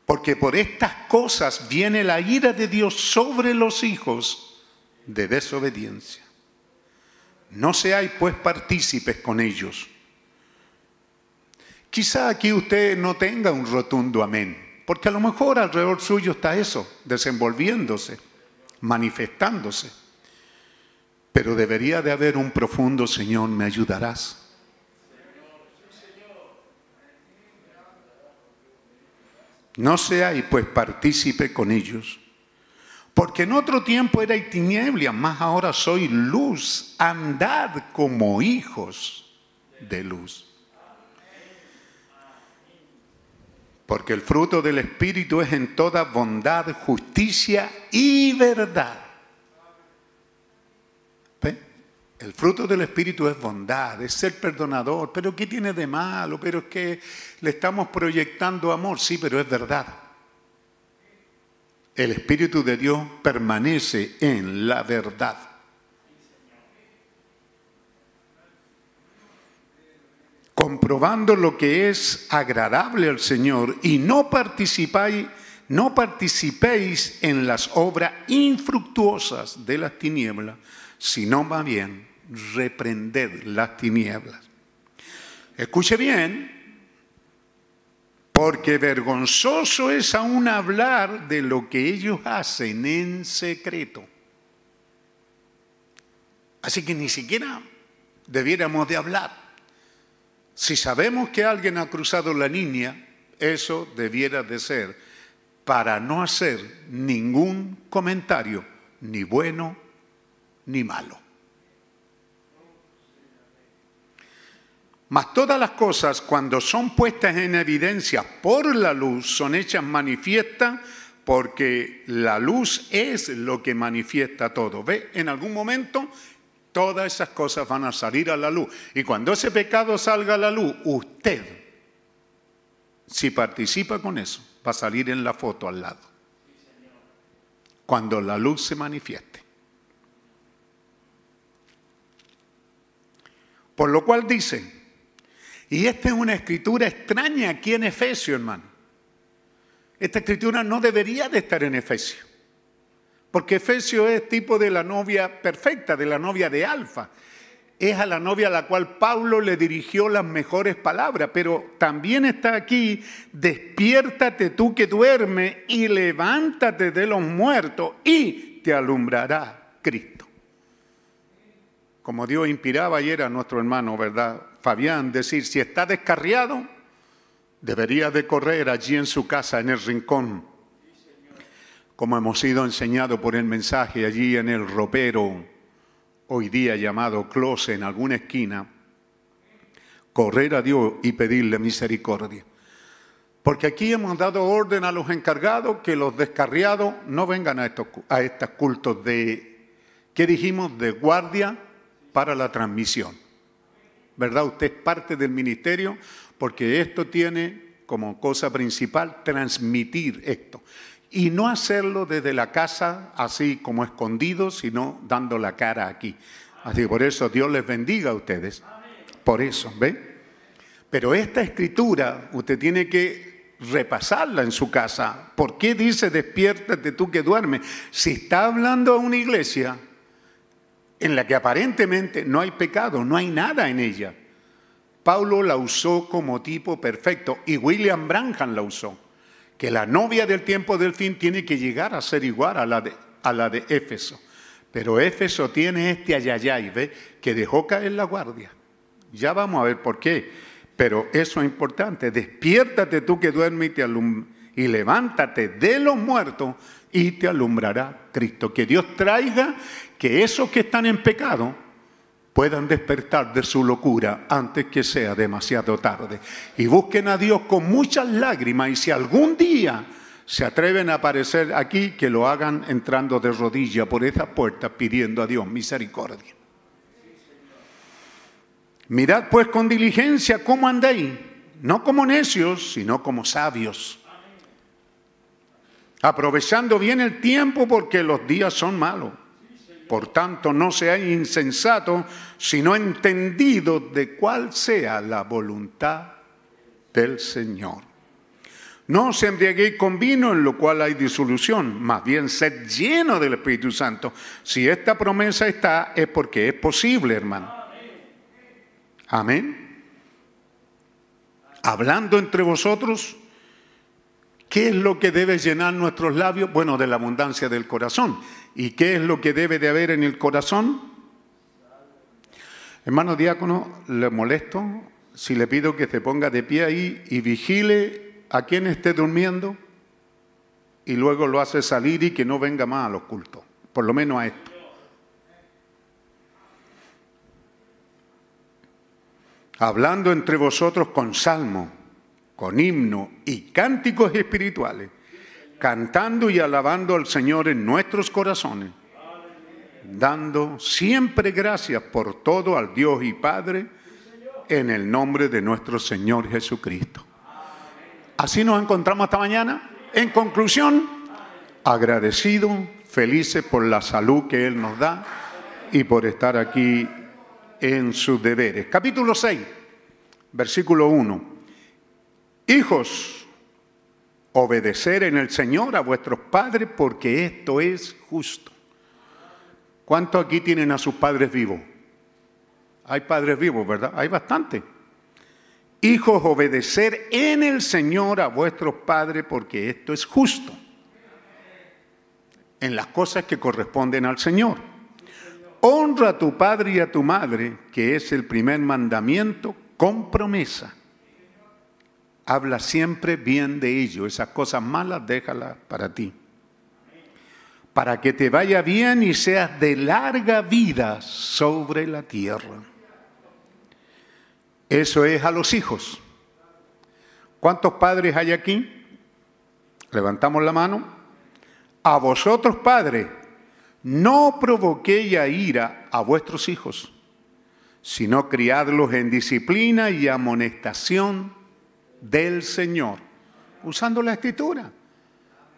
porque por estas cosas viene la ira de Dios sobre los hijos de desobediencia. No seáis pues partícipes con ellos. Quizá aquí usted no tenga un rotundo amén, porque a lo mejor alrededor suyo está eso, desenvolviéndose, manifestándose. Pero debería de haber un profundo Señor, me ayudarás. No seáis pues partícipe con ellos. Porque en otro tiempo era tinieblas, más ahora soy luz. Andad como hijos de luz. Porque el fruto del Espíritu es en toda bondad, justicia y verdad. El fruto del Espíritu es bondad, es ser perdonador. Pero ¿qué tiene de malo? Pero es que le estamos proyectando amor. Sí, pero es verdad el Espíritu de Dios permanece en la verdad. Comprobando lo que es agradable al Señor y no participáis, no participéis en las obras infructuosas de las tinieblas, sino más bien reprended las tinieblas. Escuche bien, porque vergonzoso es aún hablar de lo que ellos hacen en secreto. Así que ni siquiera debiéramos de hablar. Si sabemos que alguien ha cruzado la línea, eso debiera de ser para no hacer ningún comentario, ni bueno ni malo. Mas todas las cosas, cuando son puestas en evidencia por la luz, son hechas manifiestas porque la luz es lo que manifiesta todo. ¿Ve? En algún momento todas esas cosas van a salir a la luz. Y cuando ese pecado salga a la luz, usted, si participa con eso, va a salir en la foto al lado. Cuando la luz se manifieste. Por lo cual dice, y esta es una escritura extraña aquí en Efesio, hermano. Esta escritura no debería de estar en Efesio. Porque Efesio es tipo de la novia perfecta, de la novia de Alfa. Es a la novia a la cual Pablo le dirigió las mejores palabras, pero también está aquí, despiértate tú que duermes y levántate de los muertos y te alumbrará Cristo. Como Dios inspiraba ayer a nuestro hermano, ¿verdad? Fabián decir, si está descarriado, debería de correr allí en su casa, en el rincón, como hemos sido enseñados por el mensaje allí en el ropero, hoy día llamado close en alguna esquina, correr a Dios y pedirle misericordia. Porque aquí hemos dado orden a los encargados que los descarriados no vengan a estos, a estos cultos de, ¿qué dijimos?, de guardia para la transmisión. ¿verdad? Usted es parte del ministerio porque esto tiene como cosa principal transmitir esto. Y no hacerlo desde la casa así como escondido, sino dando la cara aquí. Así que por eso Dios les bendiga a ustedes. Por eso, ¿ve? Pero esta escritura usted tiene que repasarla en su casa. ¿Por qué dice despiértate tú que duermes? Si está hablando a una iglesia, en la que aparentemente no hay pecado, no hay nada en ella. Pablo la usó como tipo perfecto y William Branham la usó, que la novia del tiempo del fin tiene que llegar a ser igual a la de, a la de Éfeso. Pero Éfeso tiene este ayayay, ¿ve? Que dejó caer la guardia. Ya vamos a ver por qué. Pero eso es importante. Despiértate tú que duermes y te, y levántate de los muertos y te alumbrará Cristo. Que Dios traiga que esos que están en pecado puedan despertar de su locura antes que sea demasiado tarde. Y busquen a Dios con muchas lágrimas y si algún día se atreven a aparecer aquí, que lo hagan entrando de rodilla por esa puerta pidiendo a Dios misericordia. Mirad pues con diligencia cómo andéis, no como necios, sino como sabios, aprovechando bien el tiempo porque los días son malos. Por tanto, no seáis insensatos, sino entendidos de cuál sea la voluntad del Señor. No os embriaguéis con vino, en lo cual hay disolución, más bien sed lleno del Espíritu Santo. Si esta promesa está, es porque es posible, hermano. Amén. Hablando entre vosotros, ¿qué es lo que debe llenar nuestros labios? Bueno, de la abundancia del corazón. ¿Y qué es lo que debe de haber en el corazón? Hermano diácono, le molesto si le pido que se ponga de pie ahí y vigile a quien esté durmiendo y luego lo hace salir y que no venga más a los cultos, por lo menos a esto. Hablando entre vosotros con salmo, con himno y cánticos espirituales cantando y alabando al Señor en nuestros corazones, dando siempre gracias por todo al Dios y Padre en el nombre de nuestro Señor Jesucristo. Así nos encontramos esta mañana. En conclusión, agradecidos, felices por la salud que Él nos da y por estar aquí en sus deberes. Capítulo 6, versículo 1. Hijos, obedecer en el Señor a vuestros padres porque esto es justo. ¿Cuántos aquí tienen a sus padres vivos? Hay padres vivos, ¿verdad? Hay bastante. Hijos, obedecer en el Señor a vuestros padres porque esto es justo. En las cosas que corresponden al Señor. Honra a tu padre y a tu madre, que es el primer mandamiento, con promesa habla siempre bien de ello. Esas cosas malas déjalas para ti. Para que te vaya bien y seas de larga vida sobre la tierra. Eso es a los hijos. ¿Cuántos padres hay aquí? Levantamos la mano. A vosotros, padres, no provoquéis a ira a vuestros hijos, sino criadlos en disciplina y amonestación del Señor, usando la escritura.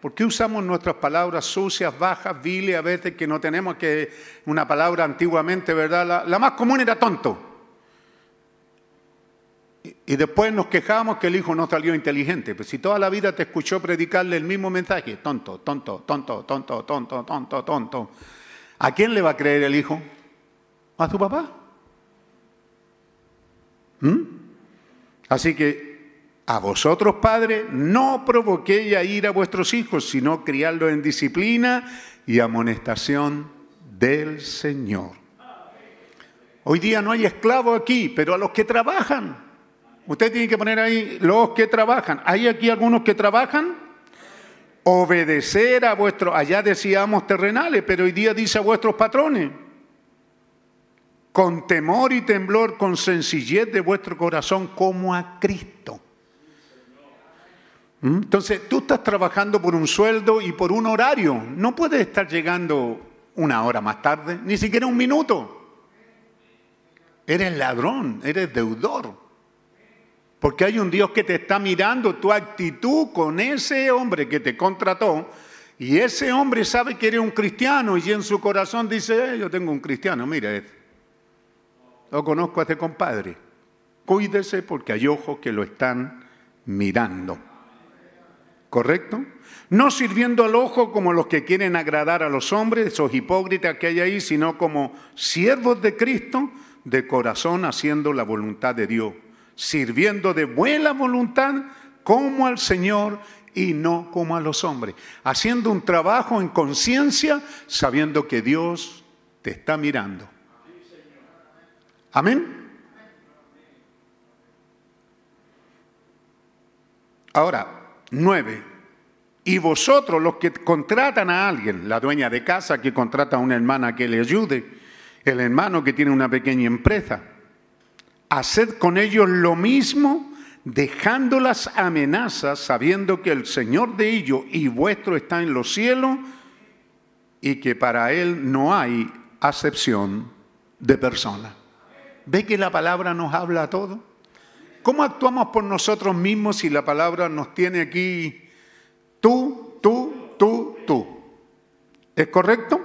¿Por qué usamos nuestras palabras sucias, bajas, viles, a veces que no tenemos que una palabra antiguamente, ¿verdad? La, más común era tonto. Y, después nos quejamos que el hijo no salió inteligente. Pues si toda la vida te escuchó predicarle el mismo mensaje, tonto, tonto, tonto, tonto, tonto, tonto, tonto. ¿A quién le va a creer el hijo? ¿A su papá? ¿Mm? Así que a vosotros, padres, no provoquéis a ir a vuestros hijos, sino criarlos en disciplina y amonestación del Señor. Hoy día no hay esclavos aquí, pero a los que trabajan. Usted tiene que poner ahí los que trabajan. ¿Hay aquí algunos que trabajan? Obedecer a vuestros, allá decíamos terrenales, pero hoy día dice a vuestros patrones. Con temor y temblor, con sencillez de vuestro corazón, como a Cristo. Entonces, tú estás trabajando por un sueldo y por un horario. No puedes estar llegando una hora más tarde, ni siquiera un minuto. Eres ladrón, eres deudor. Porque hay un Dios que te está mirando tu actitud con ese hombre que te contrató. Y ese hombre sabe que eres un cristiano y en su corazón dice, eh, yo tengo un cristiano, mire, lo conozco a este compadre. Cuídese porque hay ojos que lo están mirando. ¿Correcto? No sirviendo al ojo como los que quieren agradar a los hombres, esos hipócritas que hay ahí, sino como siervos de Cristo, de corazón haciendo la voluntad de Dios, sirviendo de buena voluntad como al Señor y no como a los hombres, haciendo un trabajo en conciencia, sabiendo que Dios te está mirando. Amén. Ahora, 9. Y vosotros, los que contratan a alguien, la dueña de casa que contrata a una hermana que le ayude, el hermano que tiene una pequeña empresa, haced con ellos lo mismo, dejando las amenazas, sabiendo que el Señor de ellos y vuestro está en los cielos y que para Él no hay acepción de persona. ¿Ve que la palabra nos habla a todo? ¿Cómo actuamos por nosotros mismos si la palabra nos tiene aquí tú, tú, tú, tú? ¿Es correcto?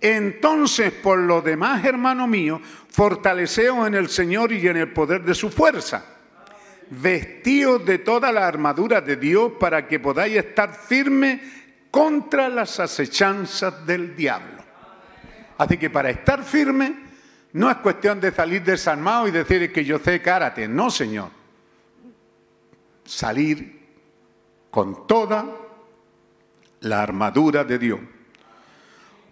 Entonces, por lo demás, hermano mío, fortaleceos en el Señor y en el poder de su fuerza. Vestíos de toda la armadura de Dios para que podáis estar firmes contra las acechanzas del diablo. Así que para estar firme no es cuestión de salir desarmado y decir que yo sé karate. No, Señor. Salir con toda la armadura de Dios.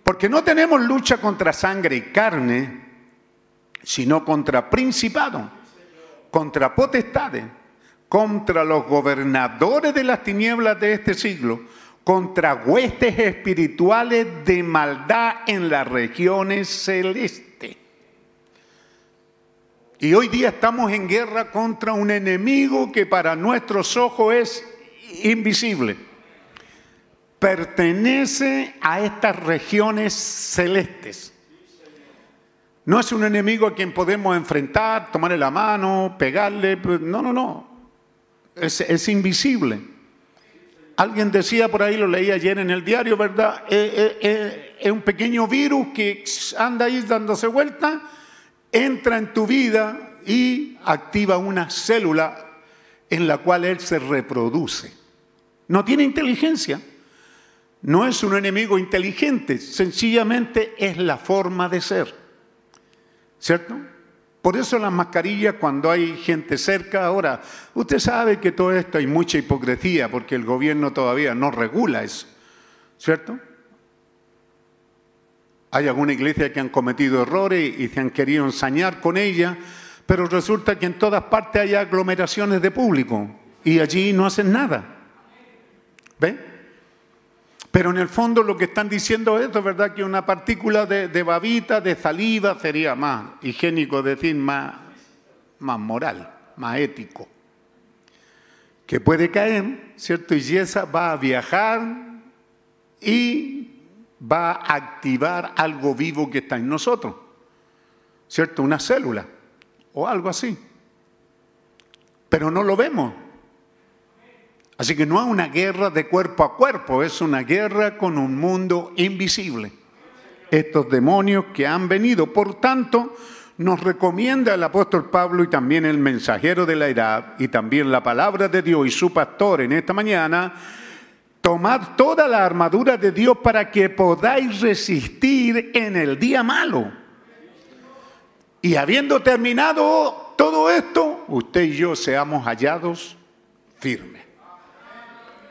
Porque no tenemos lucha contra sangre y carne, sino contra principados, contra potestades, contra los gobernadores de las tinieblas de este siglo, contra huestes espirituales de maldad en las regiones celestes. Y hoy día estamos en guerra contra un enemigo que para nuestros ojos es invisible. Pertenece a estas regiones celestes. No es un enemigo a quien podemos enfrentar, tomarle la mano, pegarle. Pues, no, no, no. Es, invisible. Alguien decía por ahí, lo leí ayer en el diario, ¿verdad? Eh, eh, eh, es un pequeño virus que anda ahí dándose vuelta entra en tu vida y activa una célula en la cual él se reproduce. No tiene inteligencia, no es un enemigo inteligente, sencillamente es la forma de ser. ¿Cierto? Por eso las mascarillas cuando hay gente cerca, ahora, usted sabe que todo esto hay mucha hipocresía porque el gobierno todavía no regula eso, ¿cierto? Hay alguna iglesia que han cometido errores y se han querido ensañar con ella, pero resulta que en todas partes hay aglomeraciones de público y allí no hacen nada. ¿Ven? Pero en el fondo lo que están diciendo es, ¿verdad? Que una partícula de, babita, de saliva, sería más higiénico decir, más, más moral, más ético. Que puede caer, ¿cierto? Y esa va a viajar y va a activar algo vivo que está en nosotros, ¿cierto? Una célula o algo así. Pero no lo vemos. Así que no es una guerra de cuerpo a cuerpo, es una guerra con un mundo invisible. Estos demonios que han venido, por tanto, nos recomienda el apóstol Pablo y también el mensajero de la edad y también la palabra de Dios y su pastor en esta mañana, Tomad toda la armadura de Dios para que podáis resistir en el día malo. Y habiendo terminado todo esto, usted y yo seamos hallados firmes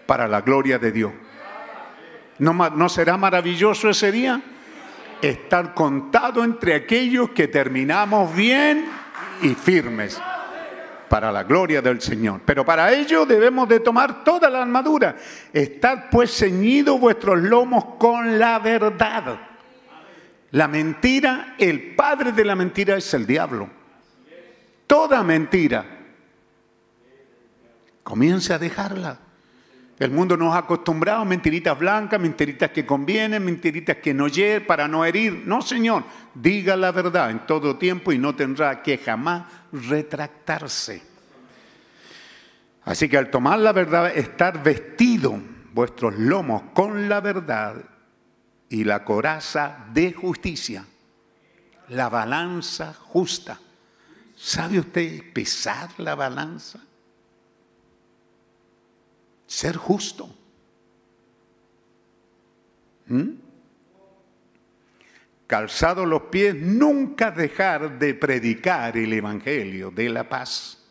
para la gloria de Dios. ¿No, ¿No, será maravilloso ese día? Estar contado entre aquellos que terminamos bien y firmes para la gloria del Señor. Pero para ello debemos de tomar toda la armadura. Estar pues ceñidos vuestros lomos con la verdad. La mentira, el padre de la mentira es el diablo. Toda mentira. Comience a dejarla. El mundo nos ha acostumbrado a mentiritas blancas, mentiritas que convienen, mentiritas que no llegan para no herir. No, Señor, diga la verdad en todo tiempo y no tendrá que jamás retractarse. Así que al tomar la verdad, estar vestido vuestros lomos con la verdad y la coraza de justicia, la balanza justa. ¿Sabe usted pesar la balanza? Ser justo. ¿Mm? Calzado los pies, nunca dejar de predicar el Evangelio de la paz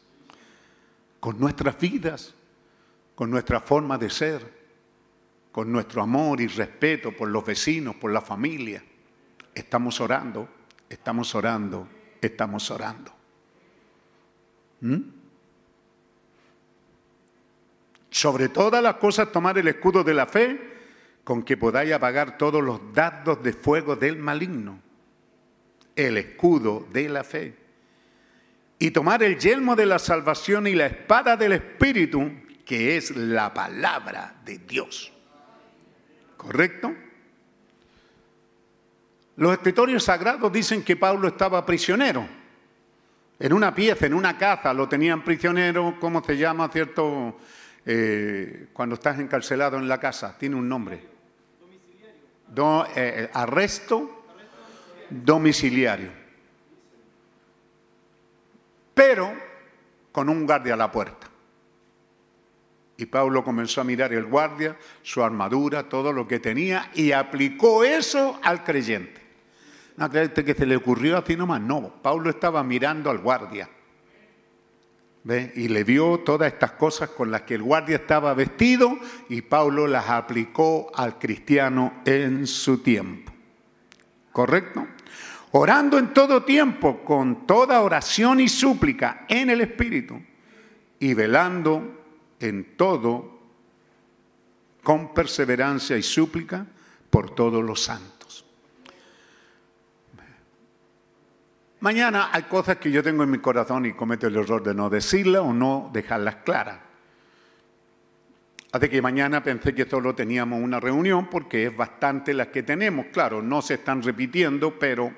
con nuestras vidas, con nuestra forma de ser, con nuestro amor y respeto por los vecinos, por la familia. Estamos orando, estamos orando, estamos orando. ¿Mm? Sobre todas las cosas tomar el escudo de la fe, con que podáis apagar todos los dardos de fuego del maligno. El escudo de la fe. Y tomar el yelmo de la salvación y la espada del Espíritu, que es la palabra de Dios. ¿Correcto? Los escritorios sagrados dicen que Pablo estaba prisionero. En una pieza, en una caza, lo tenían prisionero, ¿cómo se llama, cierto? Eh, cuando estás encarcelado en la casa, tiene un nombre. Eh, eh, arresto domiciliario. Pero con un guardia a la puerta. Y Pablo comenzó a mirar el guardia, su armadura, todo lo que tenía, y aplicó eso al creyente. ¿No crees que se le ocurrió así nomás? No, Pablo estaba mirando al guardia. Y le vio todas estas cosas con las que el guardia estaba vestido y Pablo las aplicó al cristiano en su tiempo. ¿Correcto? Orando en todo tiempo, con toda oración y súplica en el Espíritu y velando en todo con perseverancia y súplica por todos los santos. Mañana hay cosas que yo tengo en mi corazón y cometo el error de no decirlas o no dejarlas claras. Así que mañana pensé que solo teníamos una reunión porque es bastante las que tenemos. Claro, no se están repitiendo, pero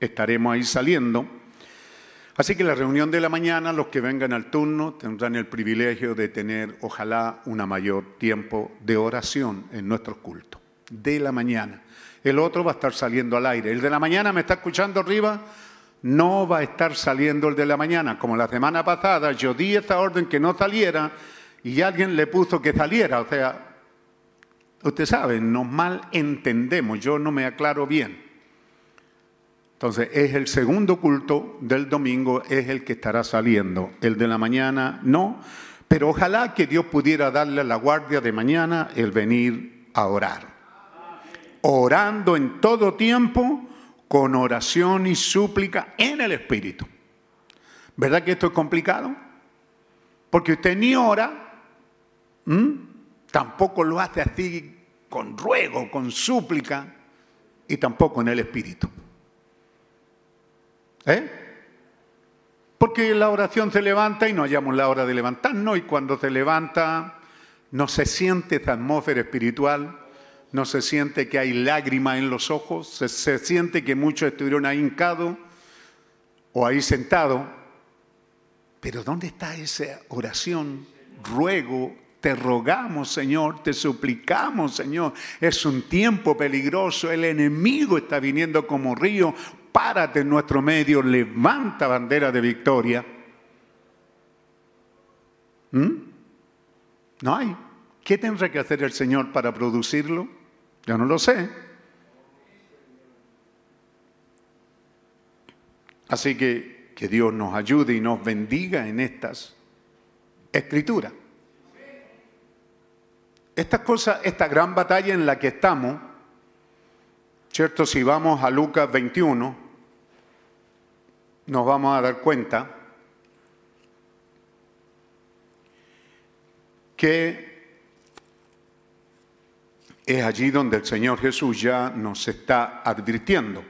estaremos ahí saliendo. Así que la reunión de la mañana, los que vengan al turno tendrán el privilegio de tener, ojalá, un mayor tiempo de oración en nuestros cultos, de la mañana. El otro va a estar saliendo al aire. El de la mañana, ¿me está escuchando arriba? No va a estar saliendo el de la mañana. Como la semana pasada, yo di esa orden que no saliera y alguien le puso que saliera. O sea, usted sabe, nos mal entendemos. Yo no me aclaro bien. Entonces, es el segundo culto del domingo, es el que estará saliendo. El de la mañana no, pero ojalá que Dios pudiera darle a la guardia de mañana el venir a orar. Orando en todo tiempo, con oración y súplica en el Espíritu. ¿Verdad que esto es complicado? Porque usted ni ora, tampoco lo hace así con ruego, con súplica, y tampoco en el Espíritu. ¿Eh? Porque la oración se levanta y no hallamos la hora de levantarnos y cuando se levanta no se siente esa atmósfera espiritual, no se siente que hay lágrimas en los ojos, se, siente que muchos estuvieron ahí hincados o ahí sentados. Pero ¿dónde está esa oración, ruego, te rogamos, Señor, te suplicamos, Señor. Es un tiempo peligroso, el enemigo está viniendo como río párate en nuestro medio, levanta bandera de victoria. ¿Mm? No hay. ¿Qué tendrá que hacer el Señor para producirlo? Yo no lo sé. Así que que Dios nos ayude y nos bendiga en estas escrituras. Estas cosas, esta gran batalla en la que estamos, ¿cierto? Si vamos a Lucas 21, nos vamos a dar cuenta que es allí donde el Señor Jesús ya nos está advirtiendo.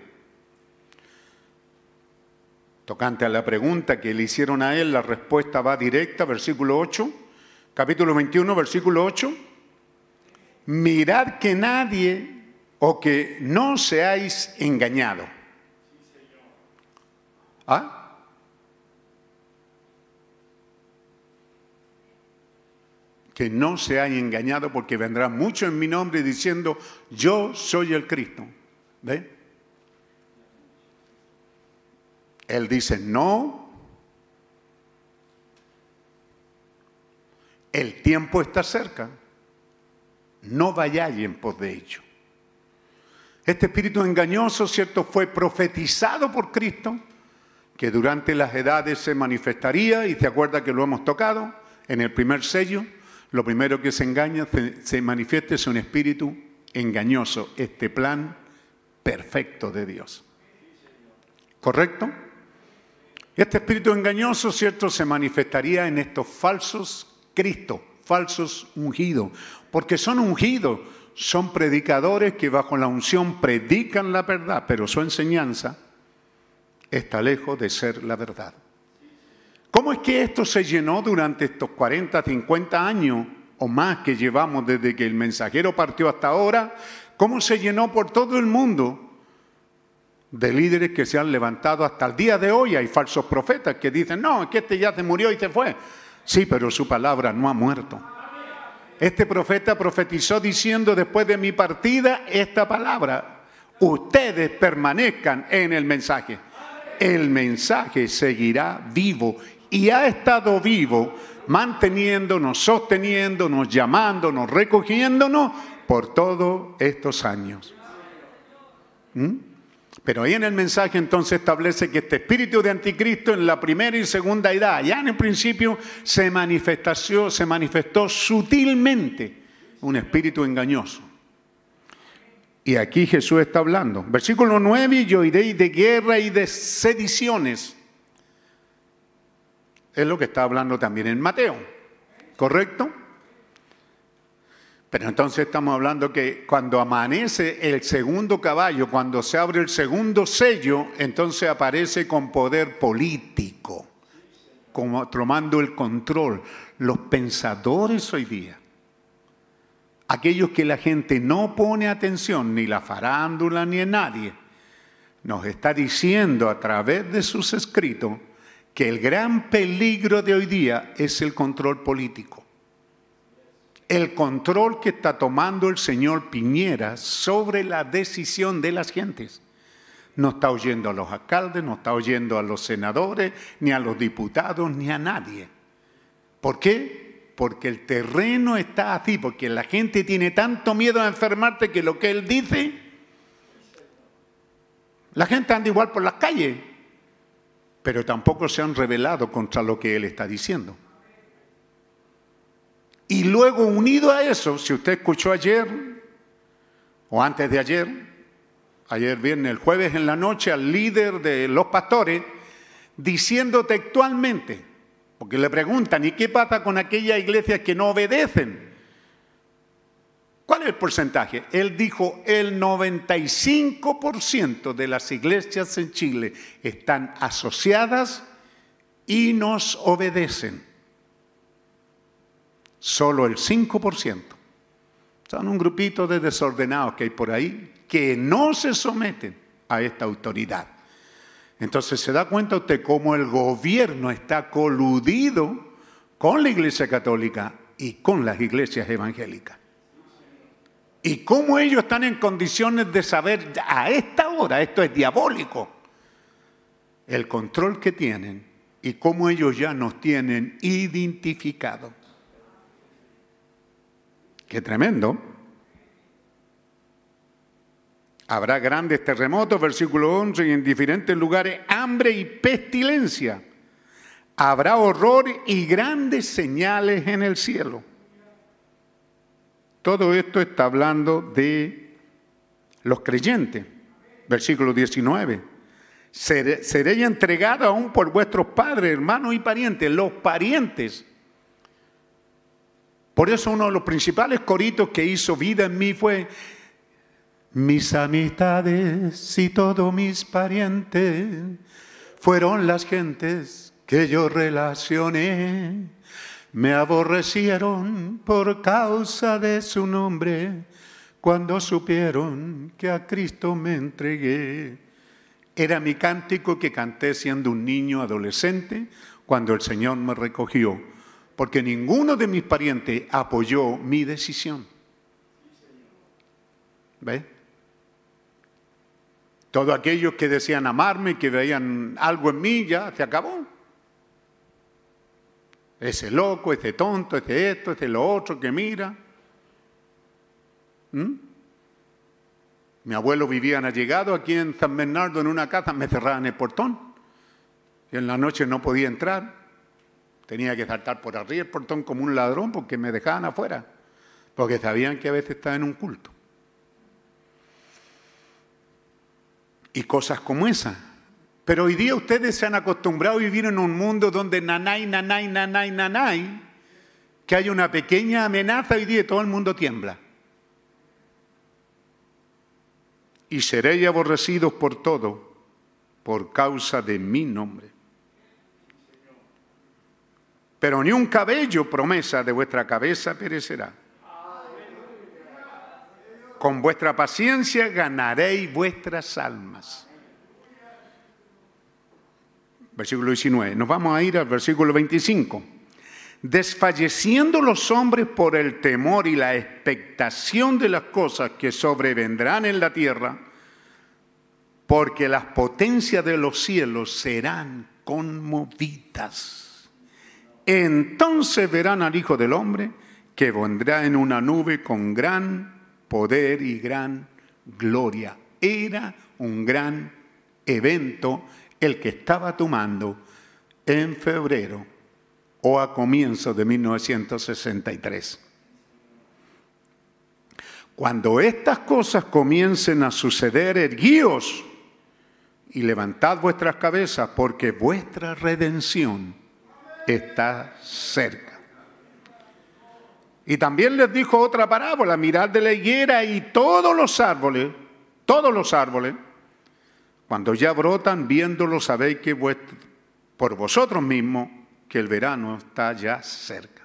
Tocante a la pregunta que le hicieron a él, la respuesta va directa, versículo 8, capítulo 21, versículo 8. Mirad que nadie o que no seáis engañados. ¿Ah? Que no se haya engañado porque vendrá mucho en mi nombre diciendo, yo soy el Cristo. ¿Ve? Él dice, no. El tiempo está cerca. No vayáis en pos de ello. Este espíritu engañoso, ¿cierto? Fue profetizado por Cristo que durante las edades se manifestaría, y se acuerda que lo hemos tocado en el primer sello, lo primero que se engaña, se, manifiesta es un espíritu engañoso, este plan perfecto de Dios. ¿Correcto? Este espíritu engañoso, ¿cierto?, se manifestaría en estos falsos Cristos, falsos ungidos, porque son ungidos, son predicadores que bajo la unción predican la verdad, pero su enseñanza está lejos de ser la verdad. ¿Cómo es que esto se llenó durante estos 40, 50 años o más que llevamos desde que el mensajero partió hasta ahora? ¿Cómo se llenó por todo el mundo de líderes que se han levantado hasta el día de hoy? Hay falsos profetas que dicen, no, es que este ya se murió y se fue. Sí, pero su palabra no ha muerto. Este profeta profetizó diciendo después de mi partida esta palabra, ustedes permanezcan en el mensaje. El mensaje seguirá vivo y ha estado vivo manteniéndonos, sosteniéndonos, llamándonos, recogiéndonos por todos estos años. ¿Mm? Pero ahí en el mensaje entonces establece que este espíritu de anticristo en la primera y segunda edad, ya en el principio, se manifestó, se manifestó sutilmente un espíritu engañoso. Y aquí Jesús está hablando. Versículo 9, yo iré de guerra y de sediciones es lo que está hablando también en Mateo, ¿correcto? Pero entonces estamos hablando que cuando amanece el segundo caballo, cuando se abre el segundo sello, entonces aparece con poder político, como tomando el control. Los pensadores hoy día, aquellos que la gente no pone atención, ni la farándula ni en nadie, nos está diciendo a través de sus escritos que el gran peligro de hoy día es el control político. El control que está tomando el señor Piñera sobre la decisión de las gentes. No está oyendo a los alcaldes, no está oyendo a los senadores, ni a los diputados, ni a nadie. ¿Por qué? Porque el terreno está así, porque la gente tiene tanto miedo a enfermarte que lo que él dice, la gente anda igual por las calles pero tampoco se han rebelado contra lo que él está diciendo. Y luego unido a eso, si usted escuchó ayer o antes de ayer, ayer viernes, el jueves en la noche, al líder de los pastores, diciendo textualmente, porque le preguntan, ¿y qué pasa con aquellas iglesias que no obedecen? ¿Cuál es el porcentaje? Él dijo, el 95% de las iglesias en Chile están asociadas y nos obedecen. Solo el 5%. Son un grupito de desordenados que hay por ahí que no se someten a esta autoridad. Entonces se da cuenta usted cómo el gobierno está coludido con la Iglesia Católica y con las iglesias evangélicas. Y cómo ellos están en condiciones de saber a esta hora, esto es diabólico, el control que tienen y cómo ellos ya nos tienen identificados. Qué tremendo. Habrá grandes terremotos, versículo 11, y en diferentes lugares hambre y pestilencia. Habrá horror y grandes señales en el cielo. Todo esto está hablando de los creyentes. Versículo 19. Seré entregado aún por vuestros padres, hermanos y parientes, los parientes. Por eso uno de los principales coritos que hizo vida en mí fue, mis amistades y todos mis parientes fueron las gentes que yo relacioné me aborrecieron por causa de su nombre cuando supieron que a Cristo me entregué. Era mi cántico que canté siendo un niño adolescente cuando el Señor me recogió, porque ninguno de mis parientes apoyó mi decisión. ¿Ve? Todos aquellos que decían amarme, que veían algo en mí, ya se acabó ese loco, ese tonto, ese esto, ese lo otro que mira. ¿Mm? Mi abuelo vivía en allegado aquí en San Bernardo en una casa, me cerraban el portón. Y en la noche no podía entrar. Tenía que saltar por arriba el portón como un ladrón porque me dejaban afuera. Porque sabían que a veces estaba en un culto. Y cosas como esas. Pero hoy día ustedes se han acostumbrado a vivir en un mundo donde nanay, nanay, nanay, nanay, que hay una pequeña amenaza hoy día todo el mundo tiembla. Y seréis aborrecidos por todo por causa de mi nombre. Pero ni un cabello promesa de vuestra cabeza perecerá. Con vuestra paciencia ganaréis vuestras almas. Versículo 19. Nos vamos a ir al versículo 25 desfalleciendo los hombres por el temor y la expectación de las cosas que sobrevendrán en la tierra, porque las potencias de los cielos serán conmovidas. Entonces verán al Hijo del Hombre que vendrá en una nube con gran poder y gran gloria. Era un gran evento el que estaba tomando en febrero o a comienzos de 1963. Cuando estas cosas comiencen a suceder, erguíos y levantad vuestras cabezas, porque vuestra redención está cerca. Y también les dijo otra parábola, mirad de la higuera y todos los árboles, todos los árboles, cuando ya brotan, viéndolos, sabéis que por vosotros mismos que el verano está ya cerca.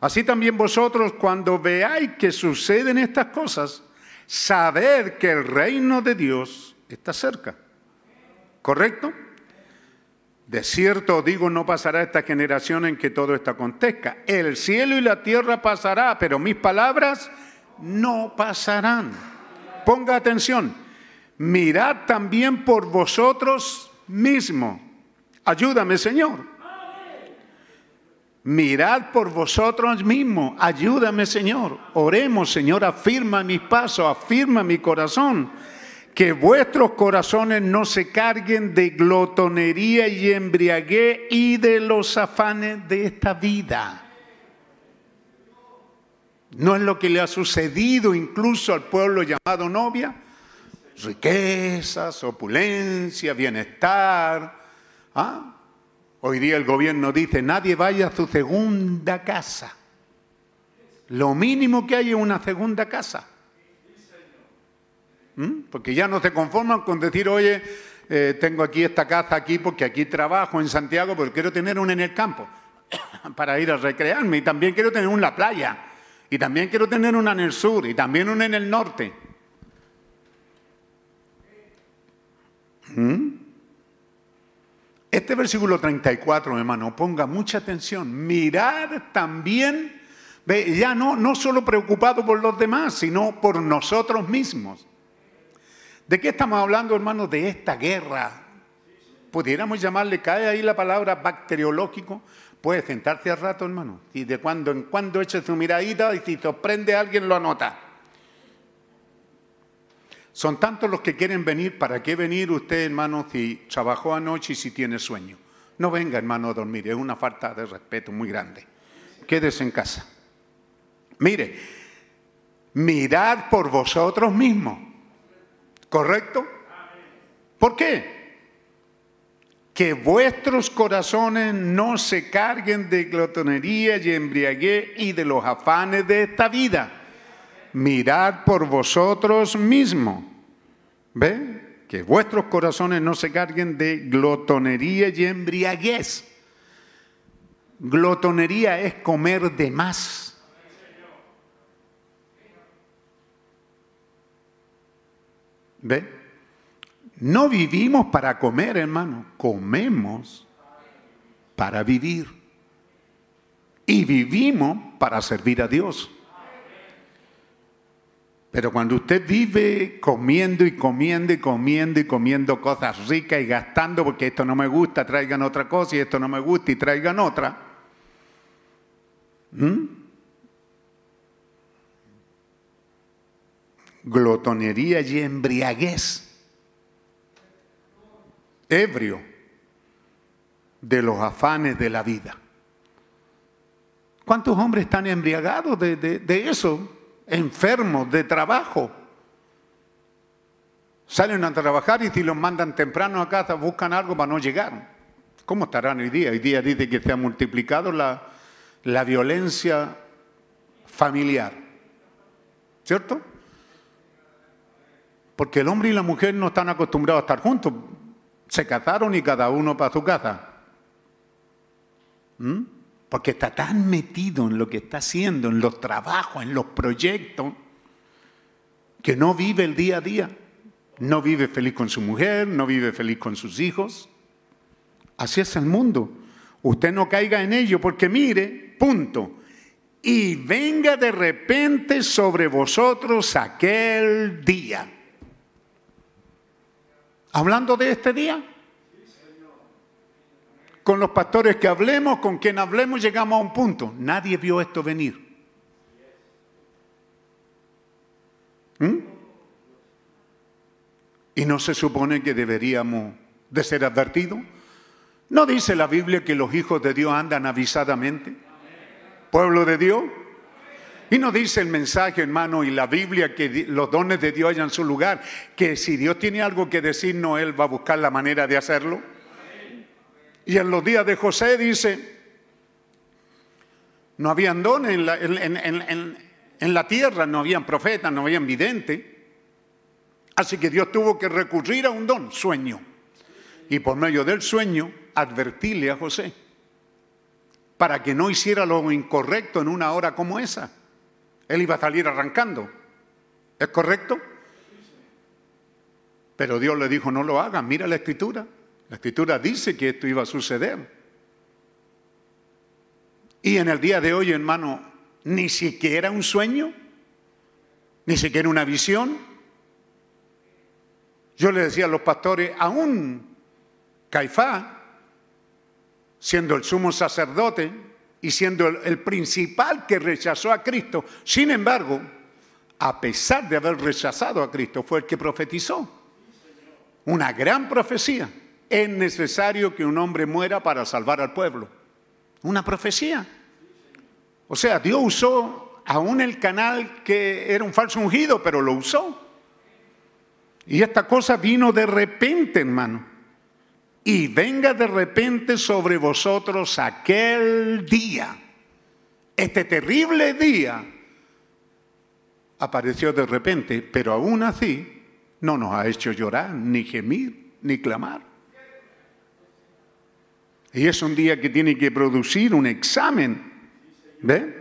Así también vosotros cuando veáis que suceden estas cosas, saber que el reino de Dios está cerca. ¿Correcto? De cierto digo, no pasará esta generación en que todo esto acontezca. El cielo y la tierra pasará, pero mis palabras no pasarán. Ponga atención. Mirad también por vosotros mismos. Ayúdame, Señor. Mirad por vosotros mismos, ayúdame Señor. Oremos Señor, afirma mis pasos, afirma mi corazón. Que vuestros corazones no se carguen de glotonería y embriaguez y de los afanes de esta vida. ¿No es lo que le ha sucedido incluso al pueblo llamado novia? Riquezas, opulencia, bienestar. ¿Ah? Hoy día el gobierno dice, nadie vaya a su segunda casa. Lo mínimo que hay es una segunda casa. ¿Mm? Porque ya no se conforman con decir, oye, eh, tengo aquí esta casa aquí porque aquí trabajo en Santiago, pero quiero tener una en el campo para ir a recrearme. Y también quiero tener una en la playa. Y también quiero tener una en el sur y también una en el norte. ¿Mm? Este versículo 34, hermano, ponga mucha atención. Mirar también, ya no, no solo preocupado por los demás, sino por nosotros mismos. ¿De qué estamos hablando, hermano? De esta guerra. Pudiéramos llamarle, cae ahí la palabra bacteriológico. Puede sentarse al rato, hermano. Y de cuando en cuando eche su miradita y si sorprende a alguien lo anota. Son tantos los que quieren venir, ¿para qué venir usted, hermano, si trabajó anoche y si tiene sueño? No venga, hermano, a dormir, es una falta de respeto muy grande. Quédese en casa. Mire, mirad por vosotros mismos. ¿Correcto? ¿Por qué? Que vuestros corazones no se carguen de glotonería y embriaguez y de los afanes de esta vida mirad por vosotros mismos. ¿Ve? Que vuestros corazones no se carguen de glotonería y embriaguez. Glotonería es comer de más. ¿Ve? No vivimos para comer, hermano, comemos para vivir. Y vivimos para servir a Dios. Pero cuando usted vive comiendo y comiendo y comiendo y comiendo cosas ricas y gastando porque esto no me gusta, traigan otra cosa y esto no me gusta y traigan otra. Glotonería y embriaguez. Ebrio de los afanes de la vida. ¿Cuántos hombres están embriagados de, de eso? Enfermos de trabajo. Salen a trabajar y si los mandan temprano a casa buscan algo para no llegar. ¿Cómo estarán hoy día? Hoy día dice que se ha multiplicado la, la violencia familiar. ¿Cierto? Porque el hombre y la mujer no están acostumbrados a estar juntos. Se casaron y cada uno para su casa. ¿Mm? Porque está tan metido en lo que está haciendo, en los trabajos, en los proyectos, que no vive el día a día. No vive feliz con su mujer, no vive feliz con sus hijos. Así es el mundo. Usted no caiga en ello porque mire, punto. Y venga de repente sobre vosotros aquel día. Hablando de este día, con los pastores que hablemos, con quien hablemos, llegamos a un punto. Nadie vio esto venir. ¿Mm? ¿Y no se supone que deberíamos de ser advertidos? ¿No dice la Biblia que los hijos de Dios andan avisadamente? Pueblo de Dios. Y no dice el mensaje, hermano, y la Biblia que los dones de Dios hayan su lugar, que si Dios tiene algo que decirnos, Él va a buscar la manera de hacerlo. Y en los días de José dice, no habían dones en la, tierra, no habían profetas, no habían videntes. Así que Dios tuvo que recurrir a un don, sueño. Y por medio del sueño, advertirle a José para que no hiciera lo incorrecto en una hora como esa. Él iba a salir arrancando. ¿Es correcto? Pero Dios le dijo, no lo hagan, mira la escritura. La escritura dice que esto iba a suceder. Y en el día de hoy, hermano, ni siquiera un sueño, ni siquiera una visión. Yo le decía a los pastores, aún Caifás siendo el sumo sacerdote y siendo el, principal que rechazó a Cristo. Sin embargo, a pesar de haber rechazado a Cristo, fue el que profetizó. Una gran profecía. Es necesario que un hombre muera para salvar al pueblo. Una profecía. O sea, Dios usó aún el canal que era un falso ungido, pero lo usó. Y esta cosa vino de repente, hermano y venga de repente sobre vosotros aquel día. Este terrible día apareció de repente, pero aún así no nos ha hecho llorar, ni gemir, ni clamar. Y es un día que tiene que producir un examen. ¿Ve?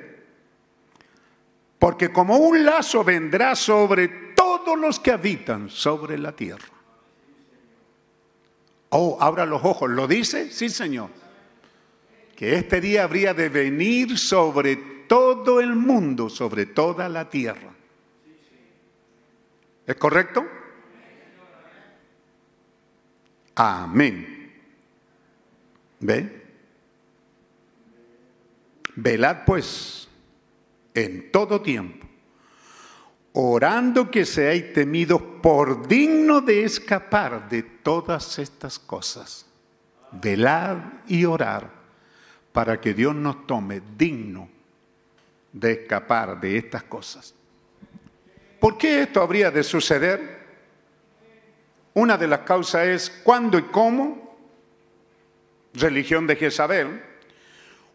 Porque como un lazo vendrá sobre todos los que habitan sobre la tierra. Oh, abra los ojos. ¿Lo dice? Sí, Señor. Que este día habría de venir sobre todo el mundo, sobre toda la tierra. ¿Es correcto? Amén. ¿Ve? Velad pues en todo tiempo orando que seáis temidos por digno de escapar de todas estas cosas. Velad y orar para que Dios nos tome digno de escapar de estas cosas. ¿Por qué esto habría de suceder? Una de las causas es cuándo y cómo, religión de Jezabel.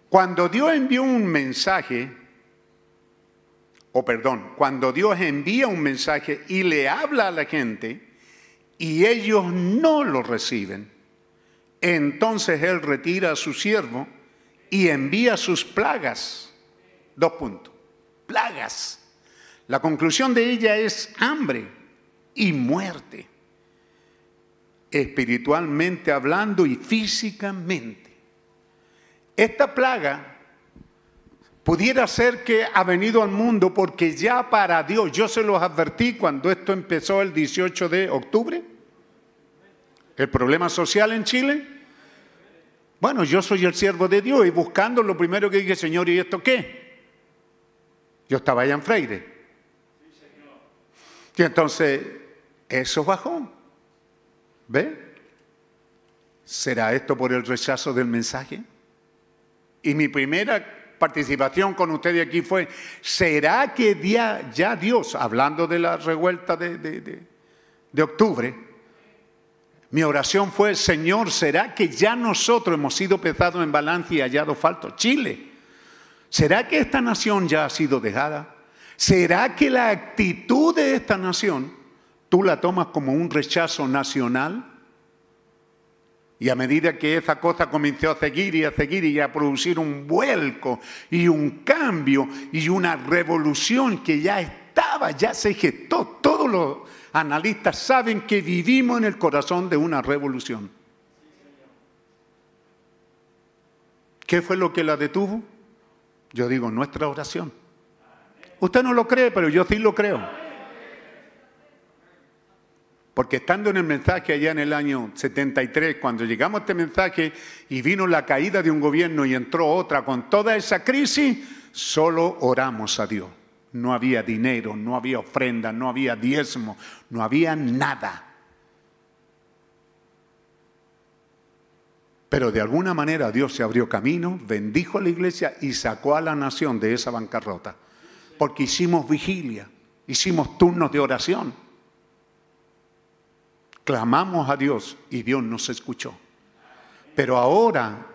Cuando Dios envió un mensaje o perdón, cuando Dios envía un mensaje y le habla a la gente y ellos no lo reciben, entonces Él retira a su siervo y envía sus plagas. Dos puntos. Plagas. La conclusión de ella es hambre y muerte, espiritualmente hablando y físicamente. Esta plaga Pudiera ser que ha venido al mundo porque ya para Dios, yo se los advertí cuando esto empezó el 18 de octubre, el problema social en Chile. Bueno, yo soy el siervo de Dios y buscando lo primero que dije, Señor, ¿y esto qué? Yo estaba allá en Freire. Y entonces, eso bajó. ¿Ve? ¿Será esto por el rechazo del mensaje? Y mi primera participación con ustedes aquí fue, ¿será que ya, Dios, hablando de la revuelta de, de octubre, mi oración fue, Señor, ¿será que ya nosotros hemos sido pesados en balance y hallado falto? Chile. ¿Será que esta nación ya ha sido dejada? ¿Será que la actitud de esta nación tú la tomas como un rechazo nacional? Y a medida que esa cosa comenzó a seguir y a seguir y a producir un vuelco y un cambio y una revolución que ya estaba, ya se gestó, todos los analistas saben que vivimos en el corazón de una revolución. ¿Qué fue lo que la detuvo? Yo digo, nuestra oración. Usted no lo cree, pero yo sí lo creo. Porque estando en el mensaje allá en el año 73, cuando llegamos a este mensaje y vino la caída de un gobierno y entró otra con toda esa crisis, solo oramos a Dios. No había dinero, no había ofrenda, no había diezmo, no había nada. Pero de alguna manera Dios se abrió camino, bendijo a la iglesia y sacó a la nación de esa bancarrota. Porque hicimos vigilia, hicimos turnos de oración. Clamamos a Dios y Dios nos escuchó. Pero ahora,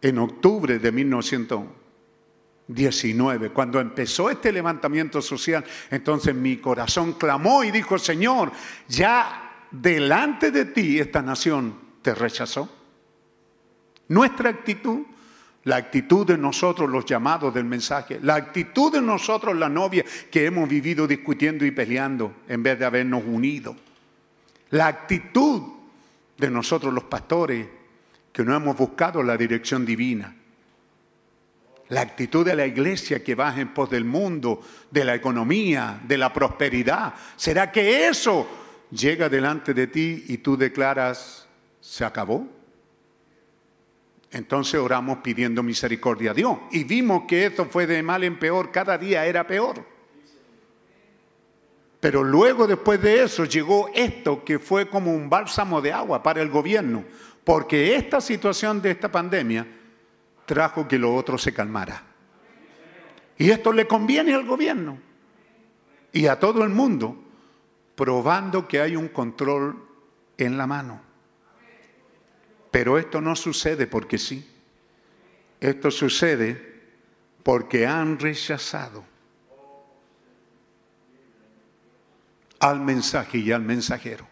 en octubre de 1919, cuando empezó este levantamiento social, entonces mi corazón clamó y dijo, Señor, ya delante de ti esta nación te rechazó. Nuestra actitud, la actitud de nosotros los llamados del mensaje, la actitud de nosotros la novia que hemos vivido discutiendo y peleando en vez de habernos unido la actitud de nosotros los pastores que no hemos buscado la dirección divina. La actitud de la iglesia que va en pos del mundo, de la economía, de la prosperidad. ¿Será que eso llega delante de ti y tú declaras, se acabó? Entonces oramos pidiendo misericordia a Dios. Y vimos que esto fue de mal en peor, cada día era peor. Pero luego después de eso llegó esto que fue como un bálsamo de agua para el gobierno, porque esta situación de esta pandemia trajo que lo otro se calmara. Y esto le conviene al gobierno y a todo el mundo, probando que hay un control en la mano. Pero esto no sucede porque sí. Esto sucede porque han rechazado al mensaje y al mensajero.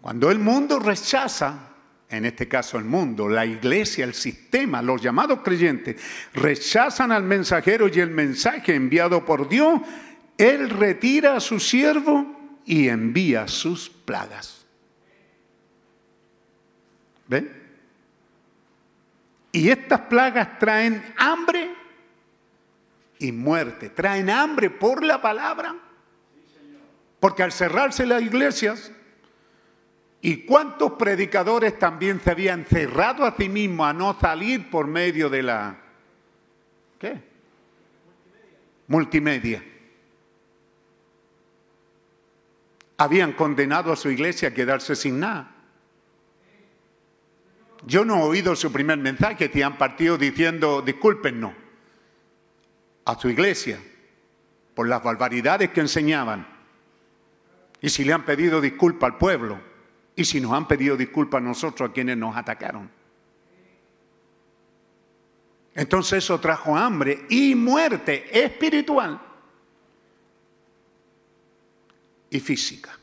Cuando el mundo rechaza, en este caso el mundo, la iglesia, el sistema, los llamados creyentes, rechazan al mensajero y el mensaje enviado por Dios, Él retira a su siervo y envía sus plagas. ¿Ven? Y estas plagas traen hambre y muerte, traen hambre por la palabra porque al cerrarse las iglesias, ¿y cuántos predicadores también se habían cerrado a sí mismos a no salir por medio de la... ¿Qué? Multimedia. Habían condenado a su iglesia a quedarse sin nada. Yo no he oído su primer mensaje, que han partido diciendo, discúlpenos, a su iglesia por las barbaridades que enseñaban y si le han pedido disculpa al pueblo, y si nos han pedido disculpa a nosotros, a quienes nos atacaron. Entonces eso trajo hambre y muerte espiritual y física.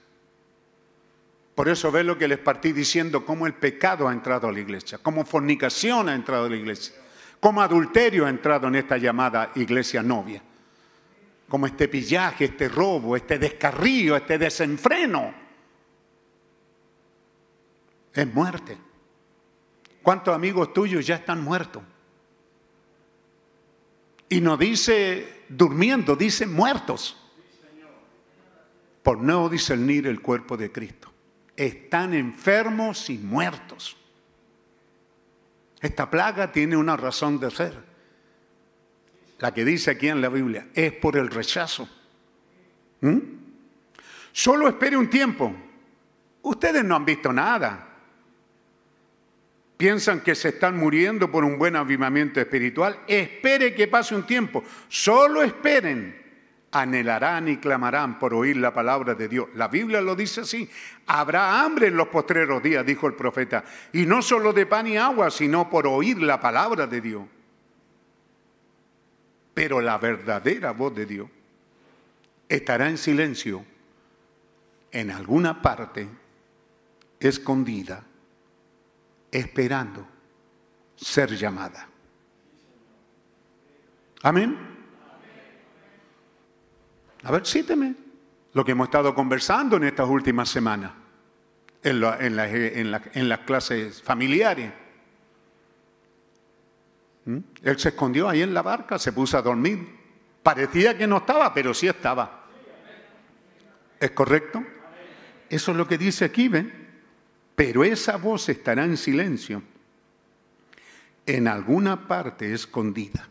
Por eso ve lo que les partí diciendo, cómo el pecado ha entrado a la iglesia, cómo fornicación ha entrado a la iglesia, cómo adulterio ha entrado en esta llamada iglesia novia como este pillaje, este robo, este descarrío, este desenfreno. Es muerte. ¿Cuántos amigos tuyos ya están muertos? Y no dice durmiendo, dice muertos. Por no discernir el cuerpo de Cristo. Están enfermos y muertos. Esta plaga tiene una razón de ser la que dice aquí en la Biblia, es por el rechazo. ¿Mm? Solo espere un tiempo. Ustedes no han visto nada. Piensan que se están muriendo por un buen avivamiento espiritual. Espere que pase un tiempo. Solo esperen. Anhelarán y clamarán por oír la palabra de Dios. La Biblia lo dice así. Habrá hambre en los postreros días, dijo el profeta. Y no solo de pan y agua, sino por oír la palabra de Dios. Pero la verdadera voz de Dios estará en silencio en alguna parte escondida, esperando ser llamada. Amén. A ver, cíteme lo que hemos estado conversando en estas últimas semanas, en, en las clases familiares. Él se escondió ahí en la barca, se puso a dormir. Parecía que no estaba, pero sí estaba. ¿Es correcto? Eso es lo que dice aquí, ¿ven? Pero esa voz estará en silencio, en alguna parte escondida.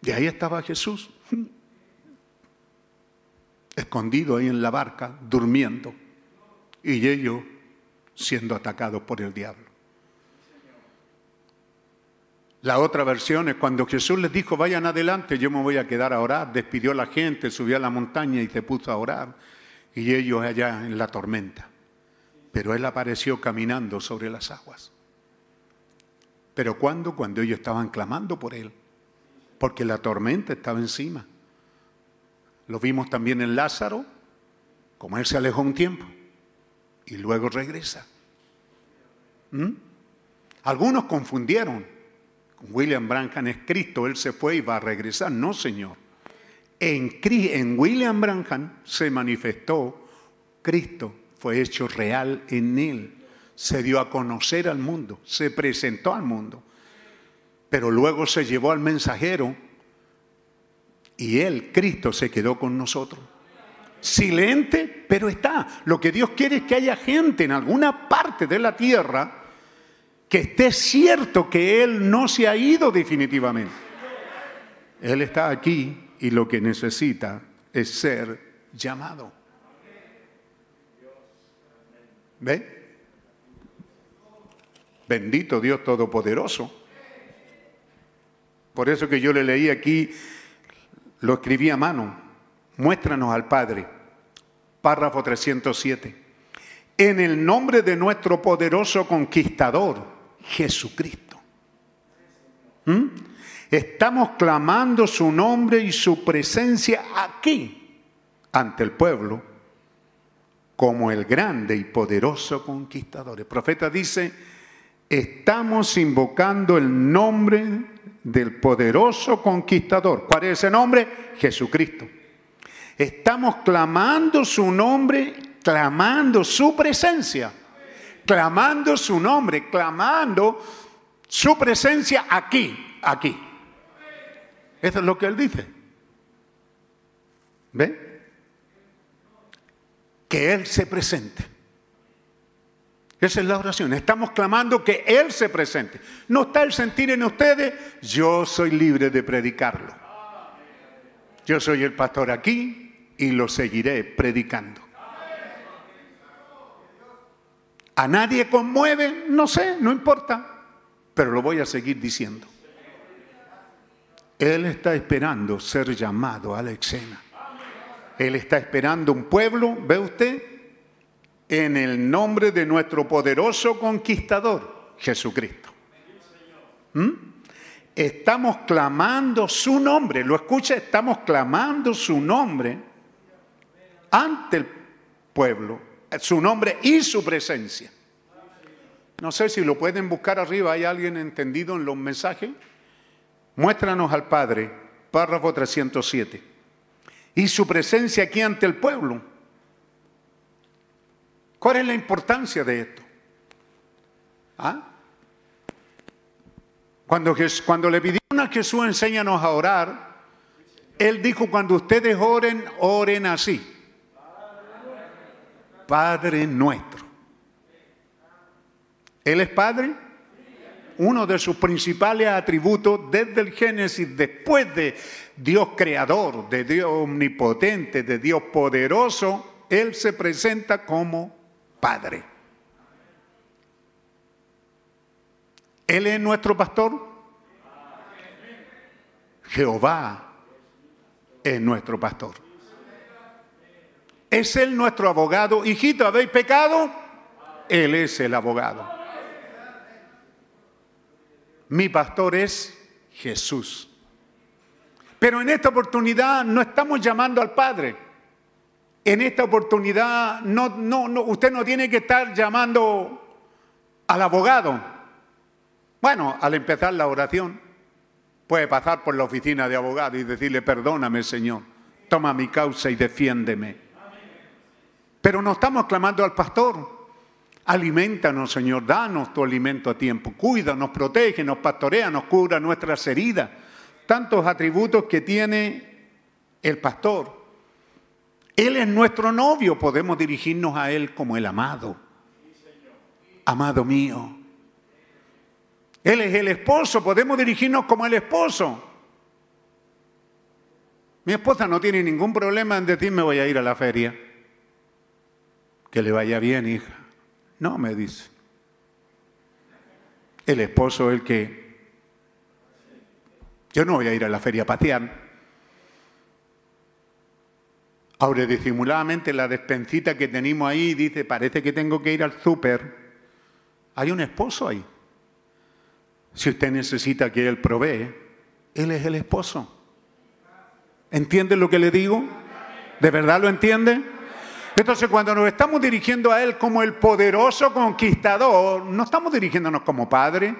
Y ahí estaba Jesús, escondido ahí en la barca, durmiendo, y ellos siendo atacados por el diablo. La otra versión es cuando Jesús les dijo, vayan adelante, yo me voy a quedar a orar, despidió a la gente, subió a la montaña y se puso a orar, y ellos allá en la tormenta. Pero Él apareció caminando sobre las aguas. ¿Pero cuándo? Cuando ellos estaban clamando por Él, porque la tormenta estaba encima. Lo vimos también en Lázaro, como Él se alejó un tiempo y luego regresa. ¿Mm? Algunos confundieron. William Branham es Cristo, Él se fue y va a regresar. No, Señor. En, en William Branham se manifestó Cristo, fue hecho real en Él. Se dio a conocer al mundo, se presentó al mundo. Pero luego se llevó al mensajero y Él, Cristo, se quedó con nosotros silente, pero está. Lo que Dios quiere es que haya gente en alguna parte de la tierra que esté cierto que Él no se ha ido definitivamente. Él está aquí y lo que necesita es ser llamado. ¿Ve? Bendito Dios Todopoderoso. Por eso que yo le leí aquí, lo escribí a mano muéstranos al Padre. Párrafo 307. En el nombre de nuestro poderoso conquistador, Jesucristo. ¿Mm? Estamos clamando su nombre y su presencia aquí, ante el pueblo, como el grande y poderoso conquistador. El profeta dice, estamos invocando el nombre del poderoso conquistador. ¿Cuál es ese nombre? Jesucristo. Estamos clamando su nombre, clamando su presencia, clamando su nombre, clamando su presencia aquí, aquí. Eso es lo que él dice. ¿Ve? Que Él se presente. Esa es la oración. Estamos clamando que Él se presente. No está el sentir en ustedes, yo soy libre de predicarlo. Yo soy el pastor aquí, y lo seguiré predicando. A nadie conmueve, no sé, no importa, pero lo voy a seguir diciendo. Él está esperando ser llamado a la escena. Él está esperando un pueblo, ¿ve usted? En el nombre de nuestro poderoso conquistador, Jesucristo. ¿Mm? Estamos clamando su nombre, lo escucha, estamos clamando su nombre ante el pueblo, su nombre y su presencia. No sé si lo pueden buscar arriba, ¿hay alguien entendido en los mensajes? Muéstranos al Padre, párrafo 307. Y su presencia aquí ante el pueblo. ¿Cuál es la importancia de esto? ¿Ah? Cuando, cuando le pidieron a Jesús enséñanos a orar, Él dijo, cuando ustedes oren, oren así. Padre nuestro. ¿Él es Padre? Uno de sus principales atributos desde el Génesis, después de Dios creador, de Dios omnipotente, de Dios poderoso, Él se presenta como Padre. Él es nuestro pastor. Jehová es nuestro pastor. Es Él nuestro abogado. Hijito, ¿habéis pecado? Él es el abogado. Mi pastor es Jesús. Pero en esta oportunidad no estamos llamando al Padre. En esta oportunidad no, no, no, usted no tiene que estar llamando al abogado. Bueno, al empezar la oración, puede pasar por la oficina de abogado y decirle, perdóname Señor, toma mi causa y defiéndeme. Pero no estamos clamando al pastor. Alimentanos, Señor, danos tu alimento a tiempo. Cuídanos, protege, nos pastorea, nos cura nuestras heridas. Tantos atributos que tiene el pastor. Él es nuestro novio, podemos dirigirnos a Él como el amado. Amado mío. Él es el esposo, podemos dirigirnos como el esposo. Mi esposa no tiene ningún problema en decirme voy a ir a la feria. Que le vaya bien, hija. No, me dice. El esposo es el que... Yo no voy a ir a la feria a patear. Ahora, disimuladamente, la despencita que tenemos ahí dice, parece que tengo que ir al súper. Hay un esposo ahí. Si usted necesita que Él provee, Él es el esposo. ¿Entiende lo que le digo? ¿De verdad lo entiende? Entonces cuando nos estamos dirigiendo a Él como el poderoso conquistador, no estamos dirigiéndonos como padre,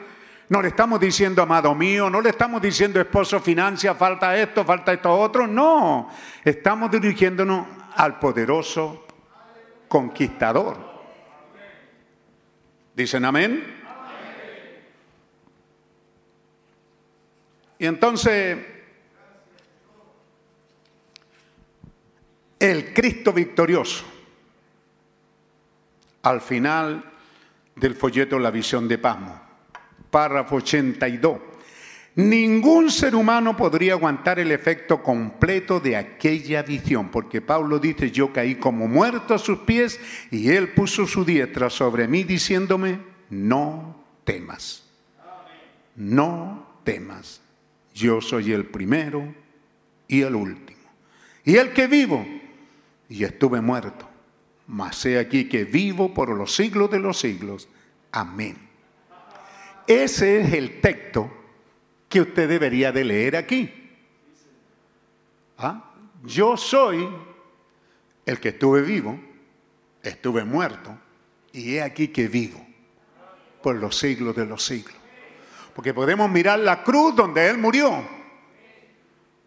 no le estamos diciendo amado mío, no le estamos diciendo esposo financia, falta esto, falta esto otro, no, estamos dirigiéndonos al poderoso conquistador. ¿Dicen amén? Y entonces, el Cristo victorioso, al final del folleto La visión de Pasmo, párrafo 82. Ningún ser humano podría aguantar el efecto completo de aquella visión, porque Pablo dice, yo caí como muerto a sus pies y él puso su diestra sobre mí diciéndome, no temas, no temas yo soy el primero y el último. Y el que vivo, y estuve muerto, mas he aquí que vivo por los siglos de los siglos. Amén. Ese es el texto que usted debería de leer aquí. ¿Ah? Yo soy el que estuve vivo, estuve muerto, y he aquí que vivo por los siglos de los siglos. Porque podemos mirar la cruz donde Él murió.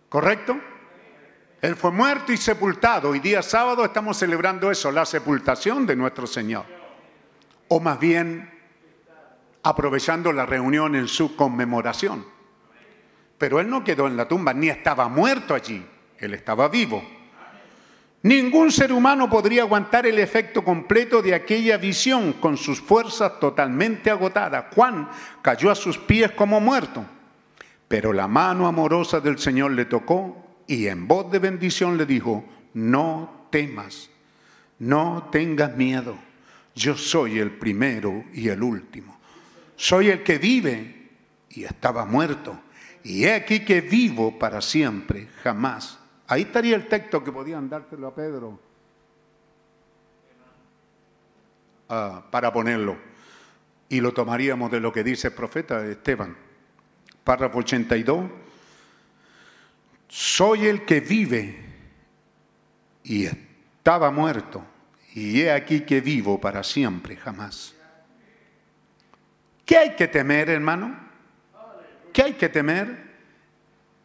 ¿Correcto? Él fue muerto y sepultado. Hoy día sábado estamos celebrando eso, la sepultación de nuestro Señor. O más bien, aprovechando la reunión en su conmemoración. Pero Él no quedó en la tumba, ni estaba muerto allí. Él estaba vivo. Ningún ser humano podría aguantar el efecto completo de aquella visión con sus fuerzas totalmente agotadas. Juan cayó a sus pies como muerto, pero la mano amorosa del Señor le tocó y en voz de bendición le dijo, no temas, no tengas miedo, yo soy el primero y el último, soy el que vive y estaba muerto, y he aquí que vivo para siempre, jamás Ahí estaría el texto que podían dárselo a Pedro ah, para ponerlo. Y lo tomaríamos de lo que dice el profeta Esteban. Párrafo 82. Soy el que vive y estaba muerto, y he aquí que vivo para siempre, jamás. ¿Qué hay que temer, hermano? ¿Qué hay que temer?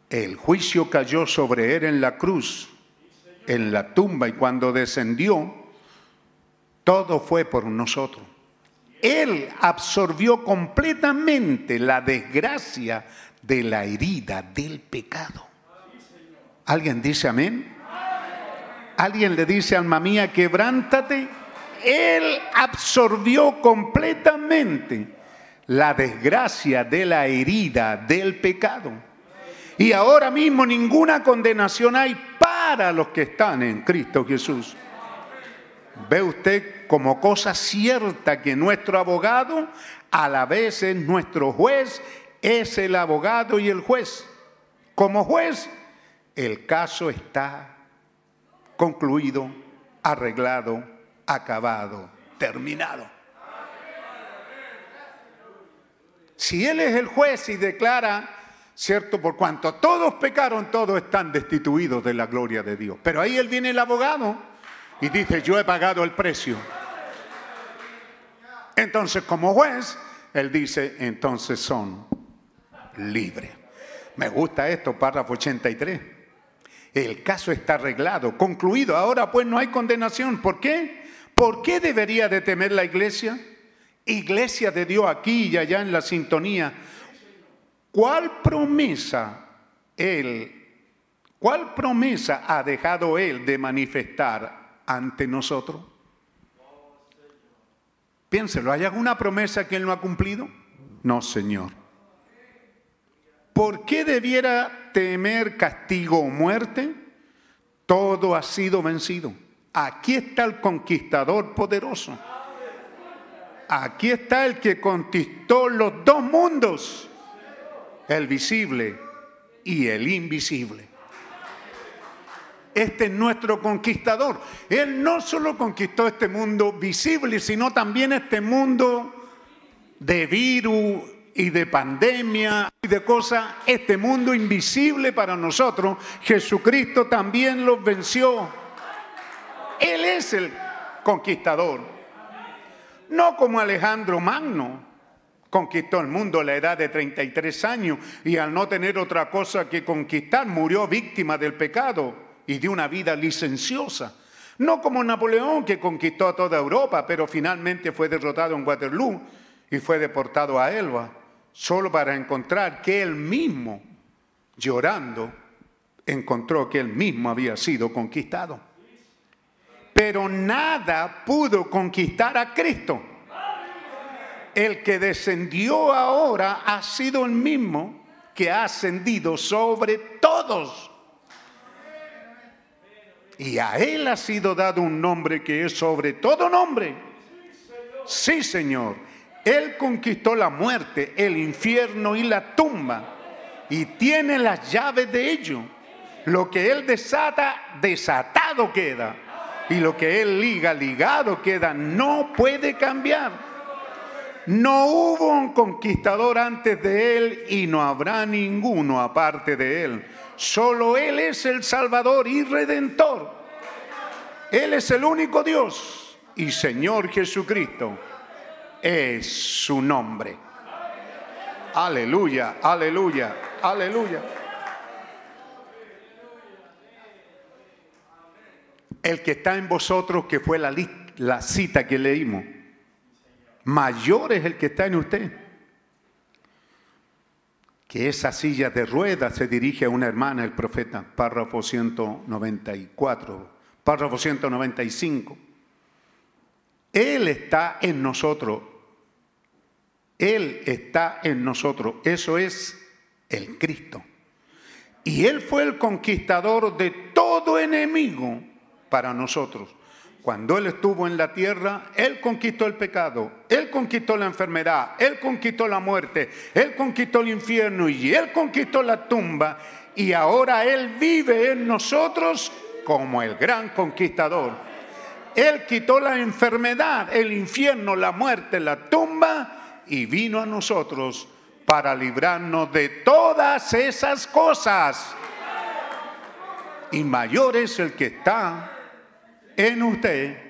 El juicio cayó sobre él en la cruz, en la tumba, y cuando descendió, todo fue por nosotros. Él absorbió completamente la desgracia de la herida del pecado. ¿Alguien dice amén? ¿Alguien le dice, alma mía, quebrántate? Él absorbió completamente la desgracia de la herida del pecado. Y ahora mismo ninguna condenación hay para los que están en Cristo Jesús. ¿Ve usted como cosa cierta que nuestro abogado a la vez es nuestro juez, es el abogado y el juez? Como juez, el caso está concluido, arreglado, acabado, terminado. Si Él es el juez y declara, ¿cierto? Por cuanto todos pecaron, todos están destituidos de la gloria de Dios. Pero ahí Él viene el abogado y dice, yo he pagado el precio. Entonces, como juez, Él dice, entonces son libres. Me gusta esto, párrafo 83. El caso está arreglado, concluido. Ahora pues no hay condenación. ¿Por qué? ¿Por qué debería de temer la iglesia? Iglesia de Dios aquí y allá en la sintonía. ¿Cuál promesa Él, cuál promesa ha dejado Él de manifestar ante nosotros? Piénselo, ¿hay alguna promesa que Él no ha cumplido? No, Señor. ¿Por qué debiera temer castigo o muerte? Todo ha sido vencido. Aquí está el conquistador poderoso. Aquí está el que conquistó los dos mundos, el visible y el invisible. Este es nuestro conquistador. Él no solo conquistó este mundo visible, sino también este mundo de virus y de pandemia y de cosas, este mundo invisible para nosotros. Jesucristo también los venció. Él es el conquistador. No como Alejandro Magno, conquistó el mundo a la edad de 33 años y al no tener otra cosa que conquistar murió víctima del pecado y de una vida licenciosa. No como Napoleón que conquistó a toda Europa, pero finalmente fue derrotado en Waterloo y fue deportado a Elba, solo para encontrar que él mismo, llorando, encontró que él mismo había sido conquistado pero nada pudo conquistar a Cristo. El que descendió ahora ha sido el mismo que ha ascendido sobre todos. Y a Él ha sido dado un nombre que es sobre todo nombre. Sí, Señor. Él conquistó la muerte, el infierno y la tumba. Y tiene las llaves de ello. Lo que Él desata, desatado queda y lo que Él liga, ligado queda, no puede cambiar. No hubo un conquistador antes de Él y no habrá ninguno aparte de Él. Solo Él es el Salvador y Redentor. Él es el único Dios y Señor Jesucristo es su nombre. Aleluya, aleluya, aleluya. el que está en vosotros, que fue la, la cita que leímos. Mayor es el que está en usted. Que esa silla de ruedas se dirige a una hermana, el profeta, párrafo 194, párrafo 195. Él está en nosotros. Él está en nosotros. Eso es el Cristo. Y Él fue el conquistador de todo enemigo para nosotros. Cuando Él estuvo en la tierra, Él conquistó el pecado, Él conquistó la enfermedad, Él conquistó la muerte, Él conquistó el infierno y Él conquistó la tumba. Y ahora Él vive en nosotros como el gran conquistador. Él quitó la enfermedad, el infierno, la muerte, la tumba y vino a nosotros para librarnos de todas esas cosas. Y mayor es el que está en usted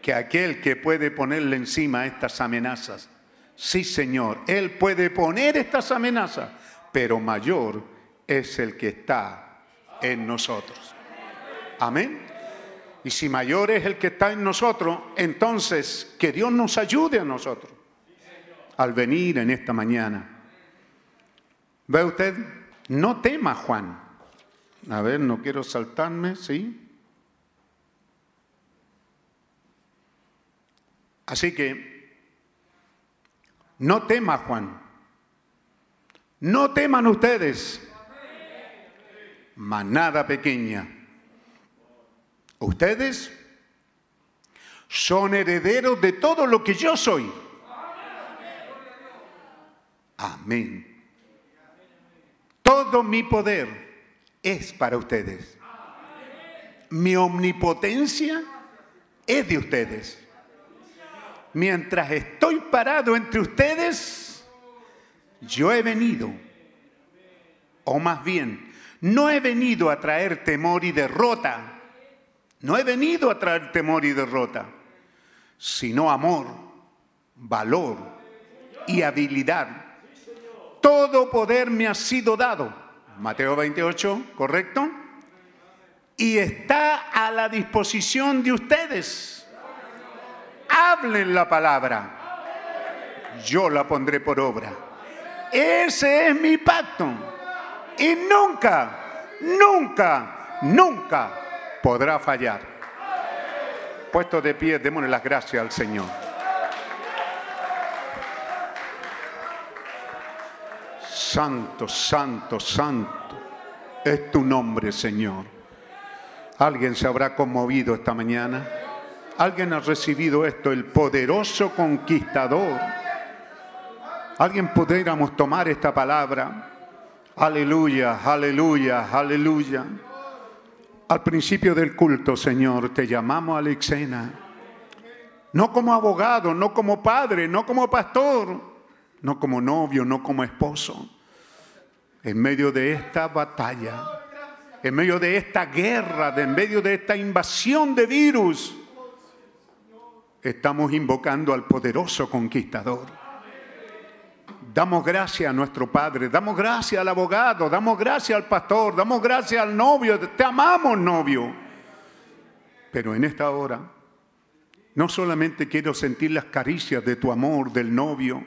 que aquel que puede ponerle encima estas amenazas. Sí, Señor, Él puede poner estas amenazas, pero mayor es el que está en nosotros. Amén. Y si mayor es el que está en nosotros, entonces que Dios nos ayude a nosotros al venir en esta mañana. ¿Ve usted? No tema, Juan. A ver, no quiero saltarme, ¿sí? Así que no tema Juan. No teman ustedes, manada pequeña. Ustedes son herederos de todo lo que yo soy. Amén. Todo mi poder es para ustedes. Mi omnipotencia es de ustedes mientras estoy parado entre ustedes, yo he venido, o más bien, no he venido a traer temor y derrota, no he venido a traer temor y derrota, sino amor, valor y habilidad. Todo poder me ha sido dado. Mateo 28, ¿correcto? Y está a la disposición de ustedes. Hablen la palabra. Yo la pondré por obra. Ese es mi pacto. Y nunca, nunca, nunca podrá fallar. Puesto de pie, démosle las gracias al Señor. Santo, santo, santo es tu nombre, Señor. Alguien se habrá conmovido esta mañana. Alguien ha recibido esto, el poderoso conquistador. Alguien pudiéramos tomar esta palabra. Aleluya, aleluya, aleluya. Al principio del culto, Señor, te llamamos a la No como abogado, no como padre, no como pastor, no como novio, no como esposo. En medio de esta batalla, en medio de esta guerra, en medio de esta invasión de virus, estamos invocando al poderoso conquistador Damos gracias a nuestro Padre, damos gracias al abogado, damos gracias al pastor, damos gracias al novio, te amamos novio. Pero en esta hora, no solamente quiero sentir las caricias de tu amor, del novio,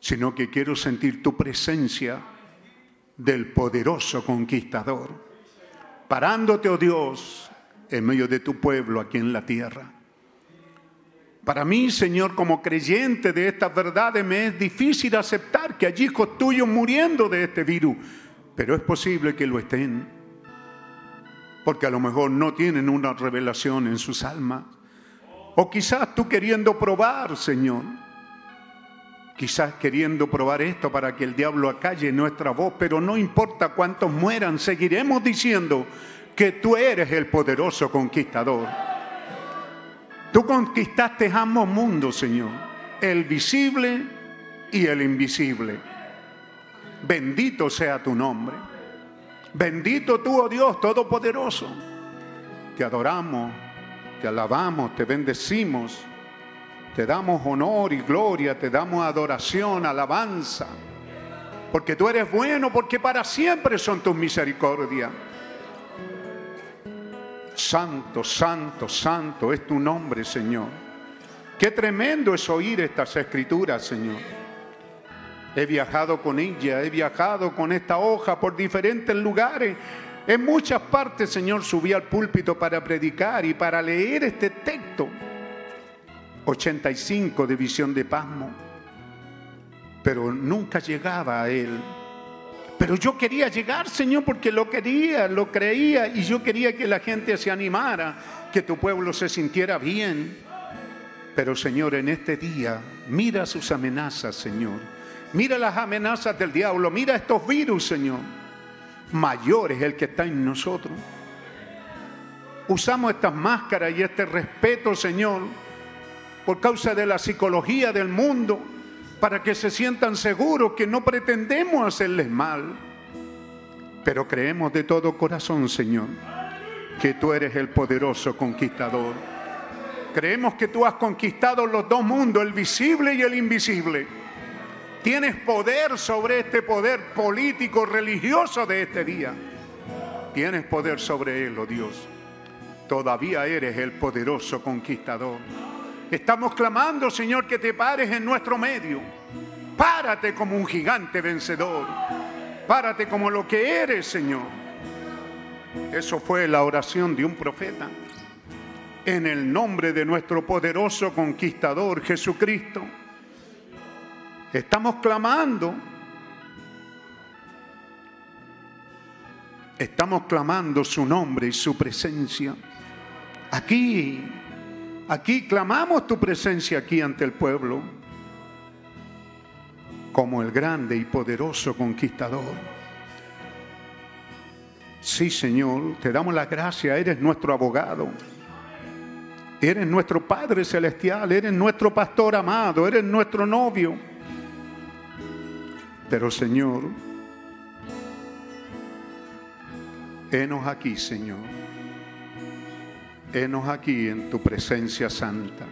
sino que quiero sentir tu presencia del poderoso conquistador, parándote, oh Dios, en medio de tu pueblo aquí en la tierra. Para mí, Señor, como creyente de estas verdades, me es difícil aceptar que hay hijos tuyos muriendo de este virus, pero es posible que lo estén, porque a lo mejor no tienen una revelación en sus almas. O quizás tú queriendo probar, Señor, quizás queriendo probar esto para que el diablo acalle nuestra voz, pero no importa cuántos mueran, seguiremos diciendo que tú eres el poderoso conquistador. Tú conquistaste ambos mundos, Señor, el visible y el invisible. Bendito sea tu nombre. Bendito tú, oh Dios Todopoderoso. Te adoramos, te alabamos, te bendecimos, te damos honor y gloria, te damos adoración, alabanza. Porque tú eres bueno, porque para siempre son tus misericordias. Santo, santo, santo es tu nombre, Señor. Qué tremendo es oír estas escrituras, Señor. He viajado con ella, he viajado con esta hoja por diferentes lugares. En muchas partes, Señor, subí al púlpito para predicar y para leer este texto. 85 de visión de pasmo. Pero nunca llegaba a él. Pero yo quería llegar, Señor, porque lo quería, lo creía y yo quería que la gente se animara, que tu pueblo se sintiera bien. Pero, Señor, en este día, mira sus amenazas, Señor. Mira las amenazas del diablo, mira estos virus, Señor. Mayor es el que está en nosotros. Usamos estas máscaras y este respeto, Señor, por causa de la psicología del mundo para que se sientan seguros que no pretendemos hacerles mal. Pero creemos de todo corazón, Señor, que tú eres el poderoso conquistador. Creemos que tú has conquistado los dos mundos, el visible y el invisible. Tienes poder sobre este poder político, religioso de este día. Tienes poder sobre él, oh Dios. Todavía eres el poderoso conquistador. Estamos clamando, Señor, que te pares en nuestro medio. Párate como un gigante vencedor. Párate como lo que eres, Señor. Eso fue la oración de un profeta. En el nombre de nuestro poderoso conquistador Jesucristo. Estamos clamando. Estamos clamando su nombre y su presencia. Aquí Aquí clamamos tu presencia aquí ante el pueblo como el grande y poderoso conquistador. Sí, Señor, te damos la gracia, eres nuestro abogado. Eres nuestro Padre Celestial, eres nuestro pastor amado, eres nuestro novio. Pero Señor, Henos aquí, Señor. Henos aquí en tu presencia santa,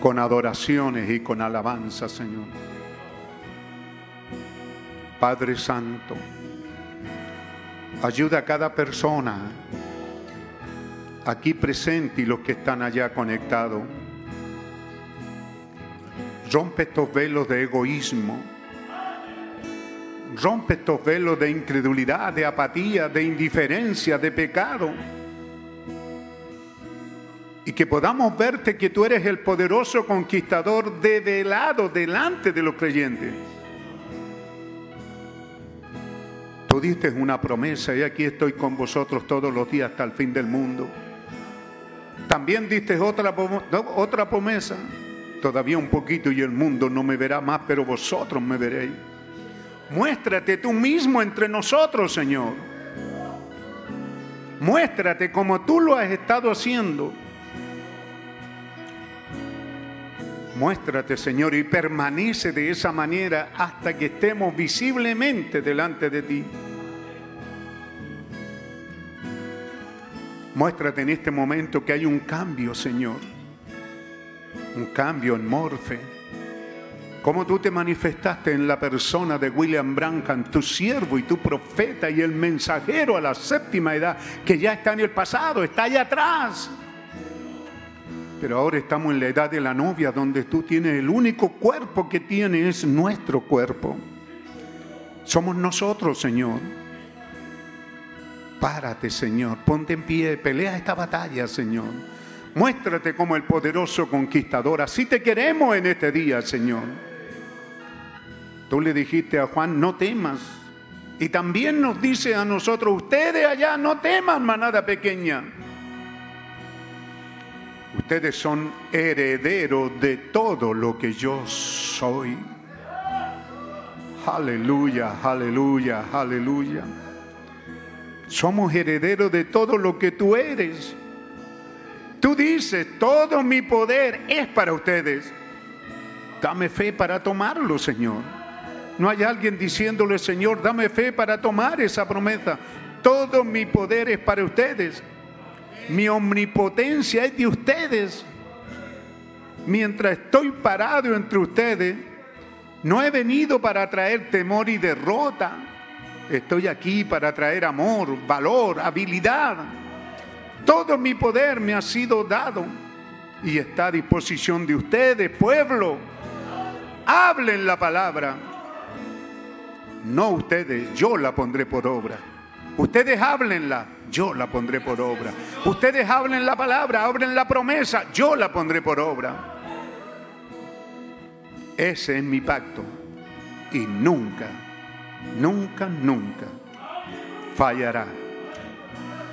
con adoraciones y con alabanza, Señor. Padre Santo, ayuda a cada persona aquí presente y los que están allá conectados. Rompe estos velos de egoísmo Rompe estos velos de incredulidad, de apatía, de indiferencia, de pecado. Y que podamos verte que tú eres el poderoso conquistador develado delante de los creyentes. Tú diste una promesa y aquí estoy con vosotros todos los días hasta el fin del mundo. También diste otra, otra promesa. Todavía un poquito y el mundo no me verá más, pero vosotros me veréis. Muéstrate tú mismo entre nosotros, Señor. Muéstrate como tú lo has estado haciendo. Muéstrate, Señor, y permanece de esa manera hasta que estemos visiblemente delante de ti. Muéstrate en este momento que hay un cambio, Señor. Un cambio en Morfe como tú te manifestaste en la persona de William Branham, tu siervo y tu profeta y el mensajero a la séptima edad, que ya está en el pasado, está allá atrás. Pero ahora estamos en la edad de la novia, donde tú tienes el único cuerpo que tiene es nuestro cuerpo. Somos nosotros, Señor. Párate, Señor. Ponte en pie. Pelea esta batalla, Señor. Muéstrate como el poderoso conquistador. Así te queremos en este día, Señor. Tú le dijiste a Juan, no temas. Y también nos dice a nosotros, ustedes allá no teman, manada pequeña. Ustedes son herederos de todo lo que yo soy. Aleluya, aleluya, aleluya. Somos herederos de todo lo que tú eres. Tú dices, todo mi poder es para ustedes. Dame fe para tomarlo, Señor. No hay alguien diciéndole, Señor, dame fe para tomar esa promesa. Todo mi poder es para ustedes. Mi omnipotencia es de ustedes. Mientras estoy parado entre ustedes, no he venido para traer temor y derrota. Estoy aquí para traer amor, valor, habilidad. Todo mi poder me ha sido dado y está a disposición de ustedes, pueblo. Hablen la palabra no ustedes, yo la pondré por obra. Ustedes háblenla, yo la pondré por obra. Ustedes hablen la palabra, abren la promesa, yo la pondré por obra. Ese es mi pacto. Y nunca, nunca, nunca fallará.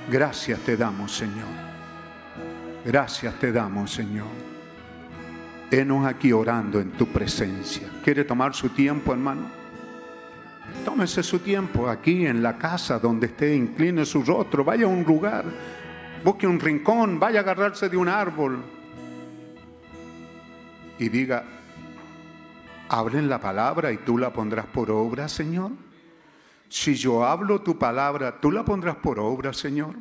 Gracias te damos, Señor. Gracias te damos, Señor. Enos aquí orando en tu presencia. ¿Quiere tomar su tiempo, hermano? Tómese su tiempo aquí en la casa donde esté, incline su rostro, vaya a un lugar, busque un rincón, vaya a agarrarse de un árbol y diga, hablen la palabra y tú la pondrás por obra, Señor. Si yo hablo tu palabra, tú la pondrás por obra, Señor.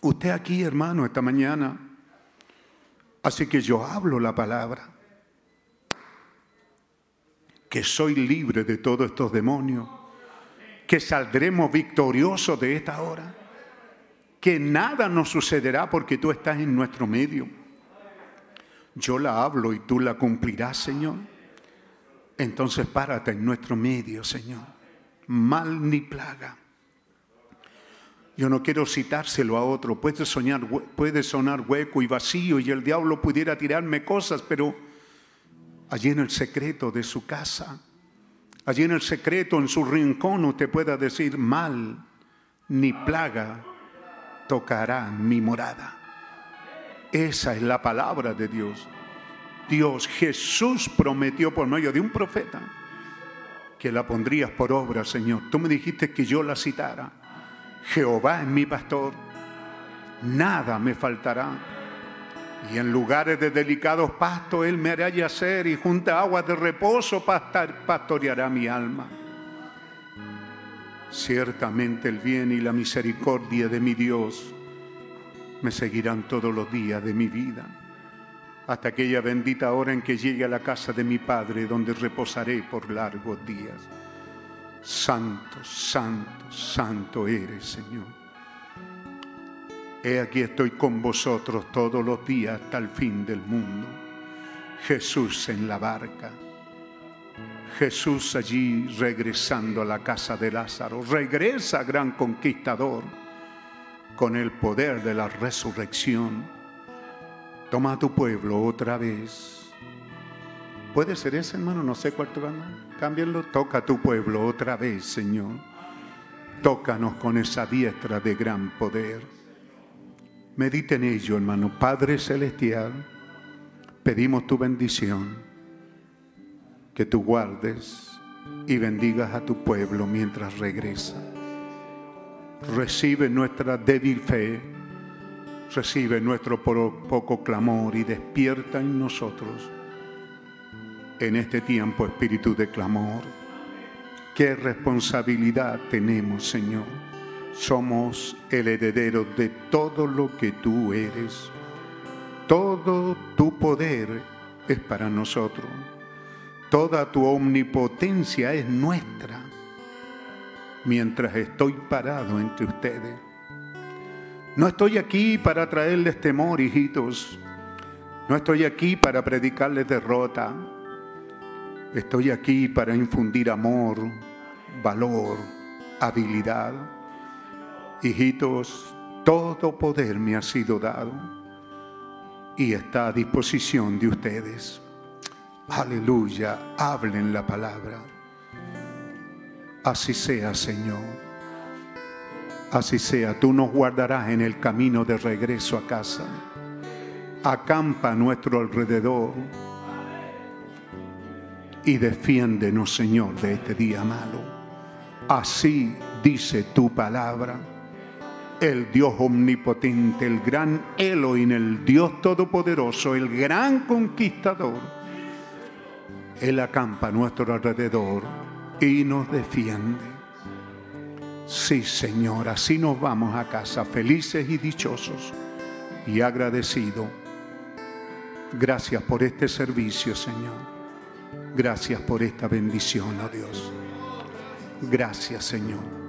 Usted aquí, hermano, esta mañana. Así que yo hablo la palabra que soy libre de todos estos demonios, que saldremos victoriosos de esta hora, que nada nos sucederá porque tú estás en nuestro medio. Yo la hablo y tú la cumplirás, Señor. Entonces párate en nuestro medio, Señor. Mal ni plaga. Yo no quiero citárselo a otro. Puede, puede sonar hueco y vacío y el diablo pudiera tirarme cosas, pero allí en el secreto de su casa, allí en el secreto, en su rincón, usted pueda decir, mal ni plaga tocará mi morada. Esa es la palabra de Dios. Dios, Jesús prometió por medio de un profeta que la pondrías por obra, Señor. Tú me dijiste que yo la citara. Jehová es mi pastor, nada me faltará. Y en lugares de delicados pastos Él me hará yacer y junto a aguas de reposo pastoreará mi alma. Ciertamente el bien y la misericordia de mi Dios me seguirán todos los días de mi vida, hasta aquella bendita hora en que llegue a la casa de mi Padre, donde reposaré por largos días. Santo, santo, santo eres, Señor. He aquí estoy con vosotros todos los días hasta el fin del mundo. Jesús en la barca. Jesús allí regresando a la casa de Lázaro. Regresa, gran conquistador, con el poder de la resurrección. Toma a tu pueblo otra vez. ¿Puede ser ese, hermano? No sé cuál van. Cámbienlo. Toca a tu pueblo otra vez, Señor. Tócanos con esa diestra de gran poder. Medite en ello, hermano. Padre Celestial, pedimos tu bendición, que tú guardes y bendigas a tu pueblo mientras regresa. Recibe nuestra débil fe, recibe nuestro poco clamor y despierta en nosotros en este tiempo espíritu de clamor. Qué responsabilidad tenemos, Señor somos el heredero de todo lo que tú eres. Todo tu poder es para nosotros. Toda tu omnipotencia es nuestra mientras estoy parado entre ustedes. No estoy aquí para traerles temor, hijitos. No estoy aquí para predicarles derrota. Estoy aquí para infundir amor, valor, habilidad Hijitos, todo poder me ha sido dado y está a disposición de ustedes. Aleluya, hablen la palabra. Así sea, Señor. Así sea, tú nos guardarás en el camino de regreso a casa. Acampa a nuestro alrededor y defiéndenos, Señor, de este día malo. Así dice tu palabra el Dios omnipotente, el gran Elohim, el Dios todopoderoso, el gran conquistador. Él acampa a nuestro alrededor y nos defiende. Sí, Señor, así nos vamos a casa, felices y dichosos y agradecidos. Gracias por este servicio, Señor. Gracias por esta bendición, oh Dios. Gracias, Señor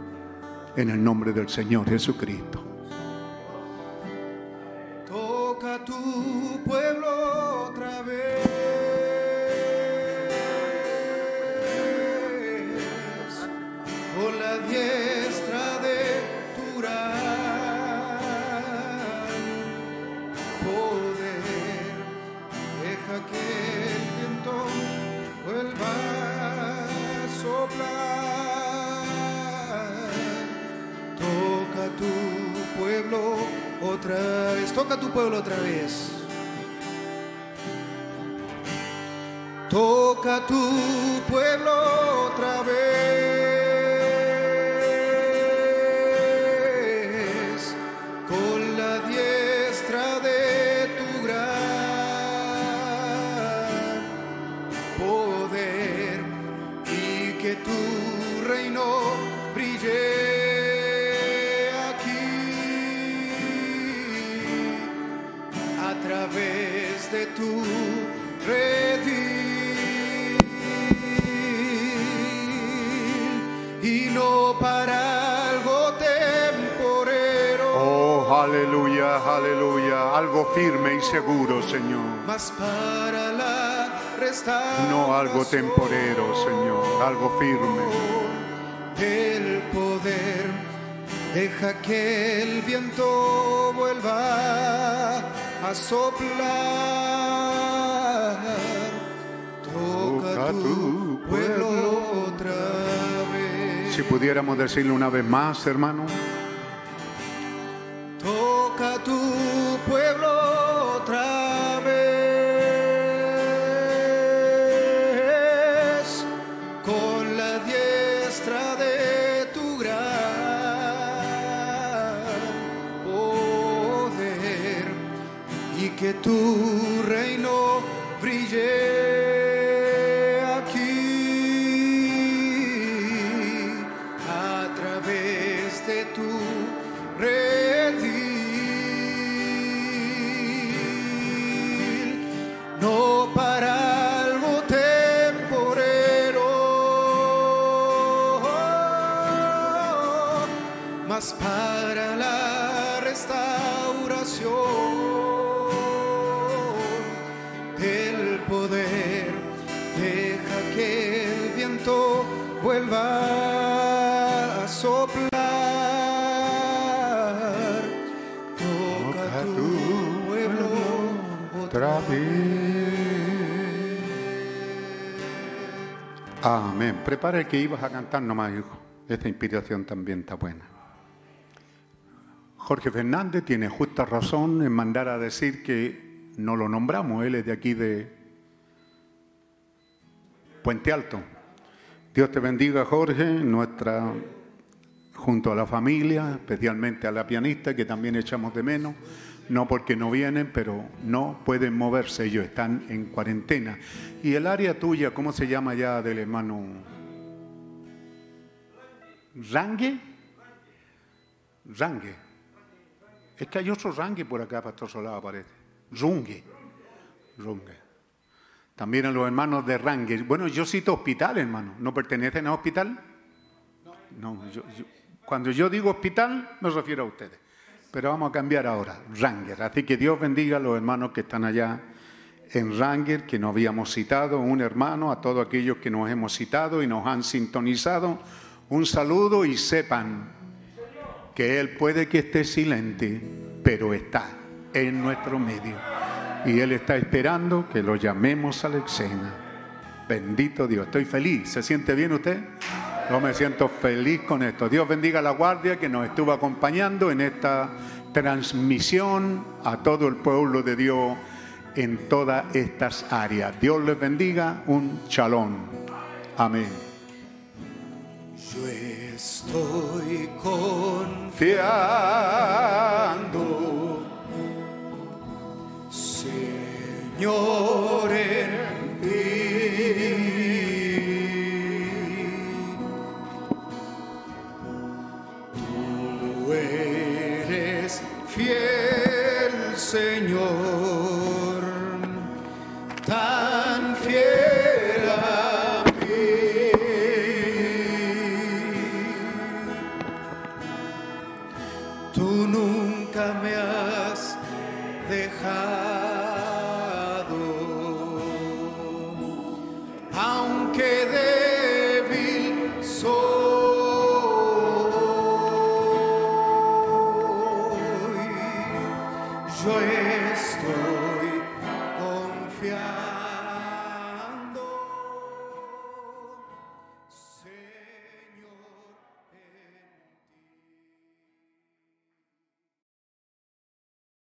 en el nombre del Señor Jesucristo. Toca tu pueblo otra vez. Con la diestra de tu poder. Deja que el viento vuelva a soplar. Tu pueblo otra vez. Toca tu pueblo otra vez. Toca tu pueblo otra vez. Aleluya, algo firme y seguro, Señor. para la no algo temporero, Señor, algo firme. El poder deja que el viento vuelva a soplar. Toca, tu pueblo otra vez. Si pudiéramos decirlo una vez más, hermano. Que Amén. Prepara que ibas a cantar nomás, hijo. Esta inspiración también está buena. Jorge Fernández tiene justa razón en mandar a decir que no lo nombramos. Él es de aquí de Puente Alto. Dios te bendiga, Jorge, nuestra, junto a la familia, especialmente a la pianista, que también echamos de menos. No porque no vienen, pero no pueden moverse, ellos están en cuarentena. ¿Y el área tuya, cómo se llama ya del hermano? ¿Rangue? Rangue. Es que hay otro rangue por acá, Pastor Solado, parece. Rungue. Rungue. También a los hermanos de Rangue. Bueno, yo cito hospital, hermano. ¿No pertenecen a hospital? No, yo- yo- cuando yo digo hospital, me refiero a ustedes. Pero vamos a cambiar ahora, Ranger. Así que Dios bendiga a los hermanos que están allá en Ranger, que nos habíamos citado, un hermano, a todos aquellos que nos hemos citado y nos han sintonizado. Un saludo y sepan que Él puede que esté silente, pero está en nuestro medio. Y Él está esperando que lo llamemos a la escena. Bendito Dios, estoy feliz. ¿Se siente bien usted? Yo me siento feliz con esto. Dios bendiga a la guardia que nos estuvo acompañando en esta transmisión a todo el pueblo de Dios en todas estas áreas. Dios les bendiga. Un chalón. Amén. Yo estoy confiando, Señor, en ti. Señor,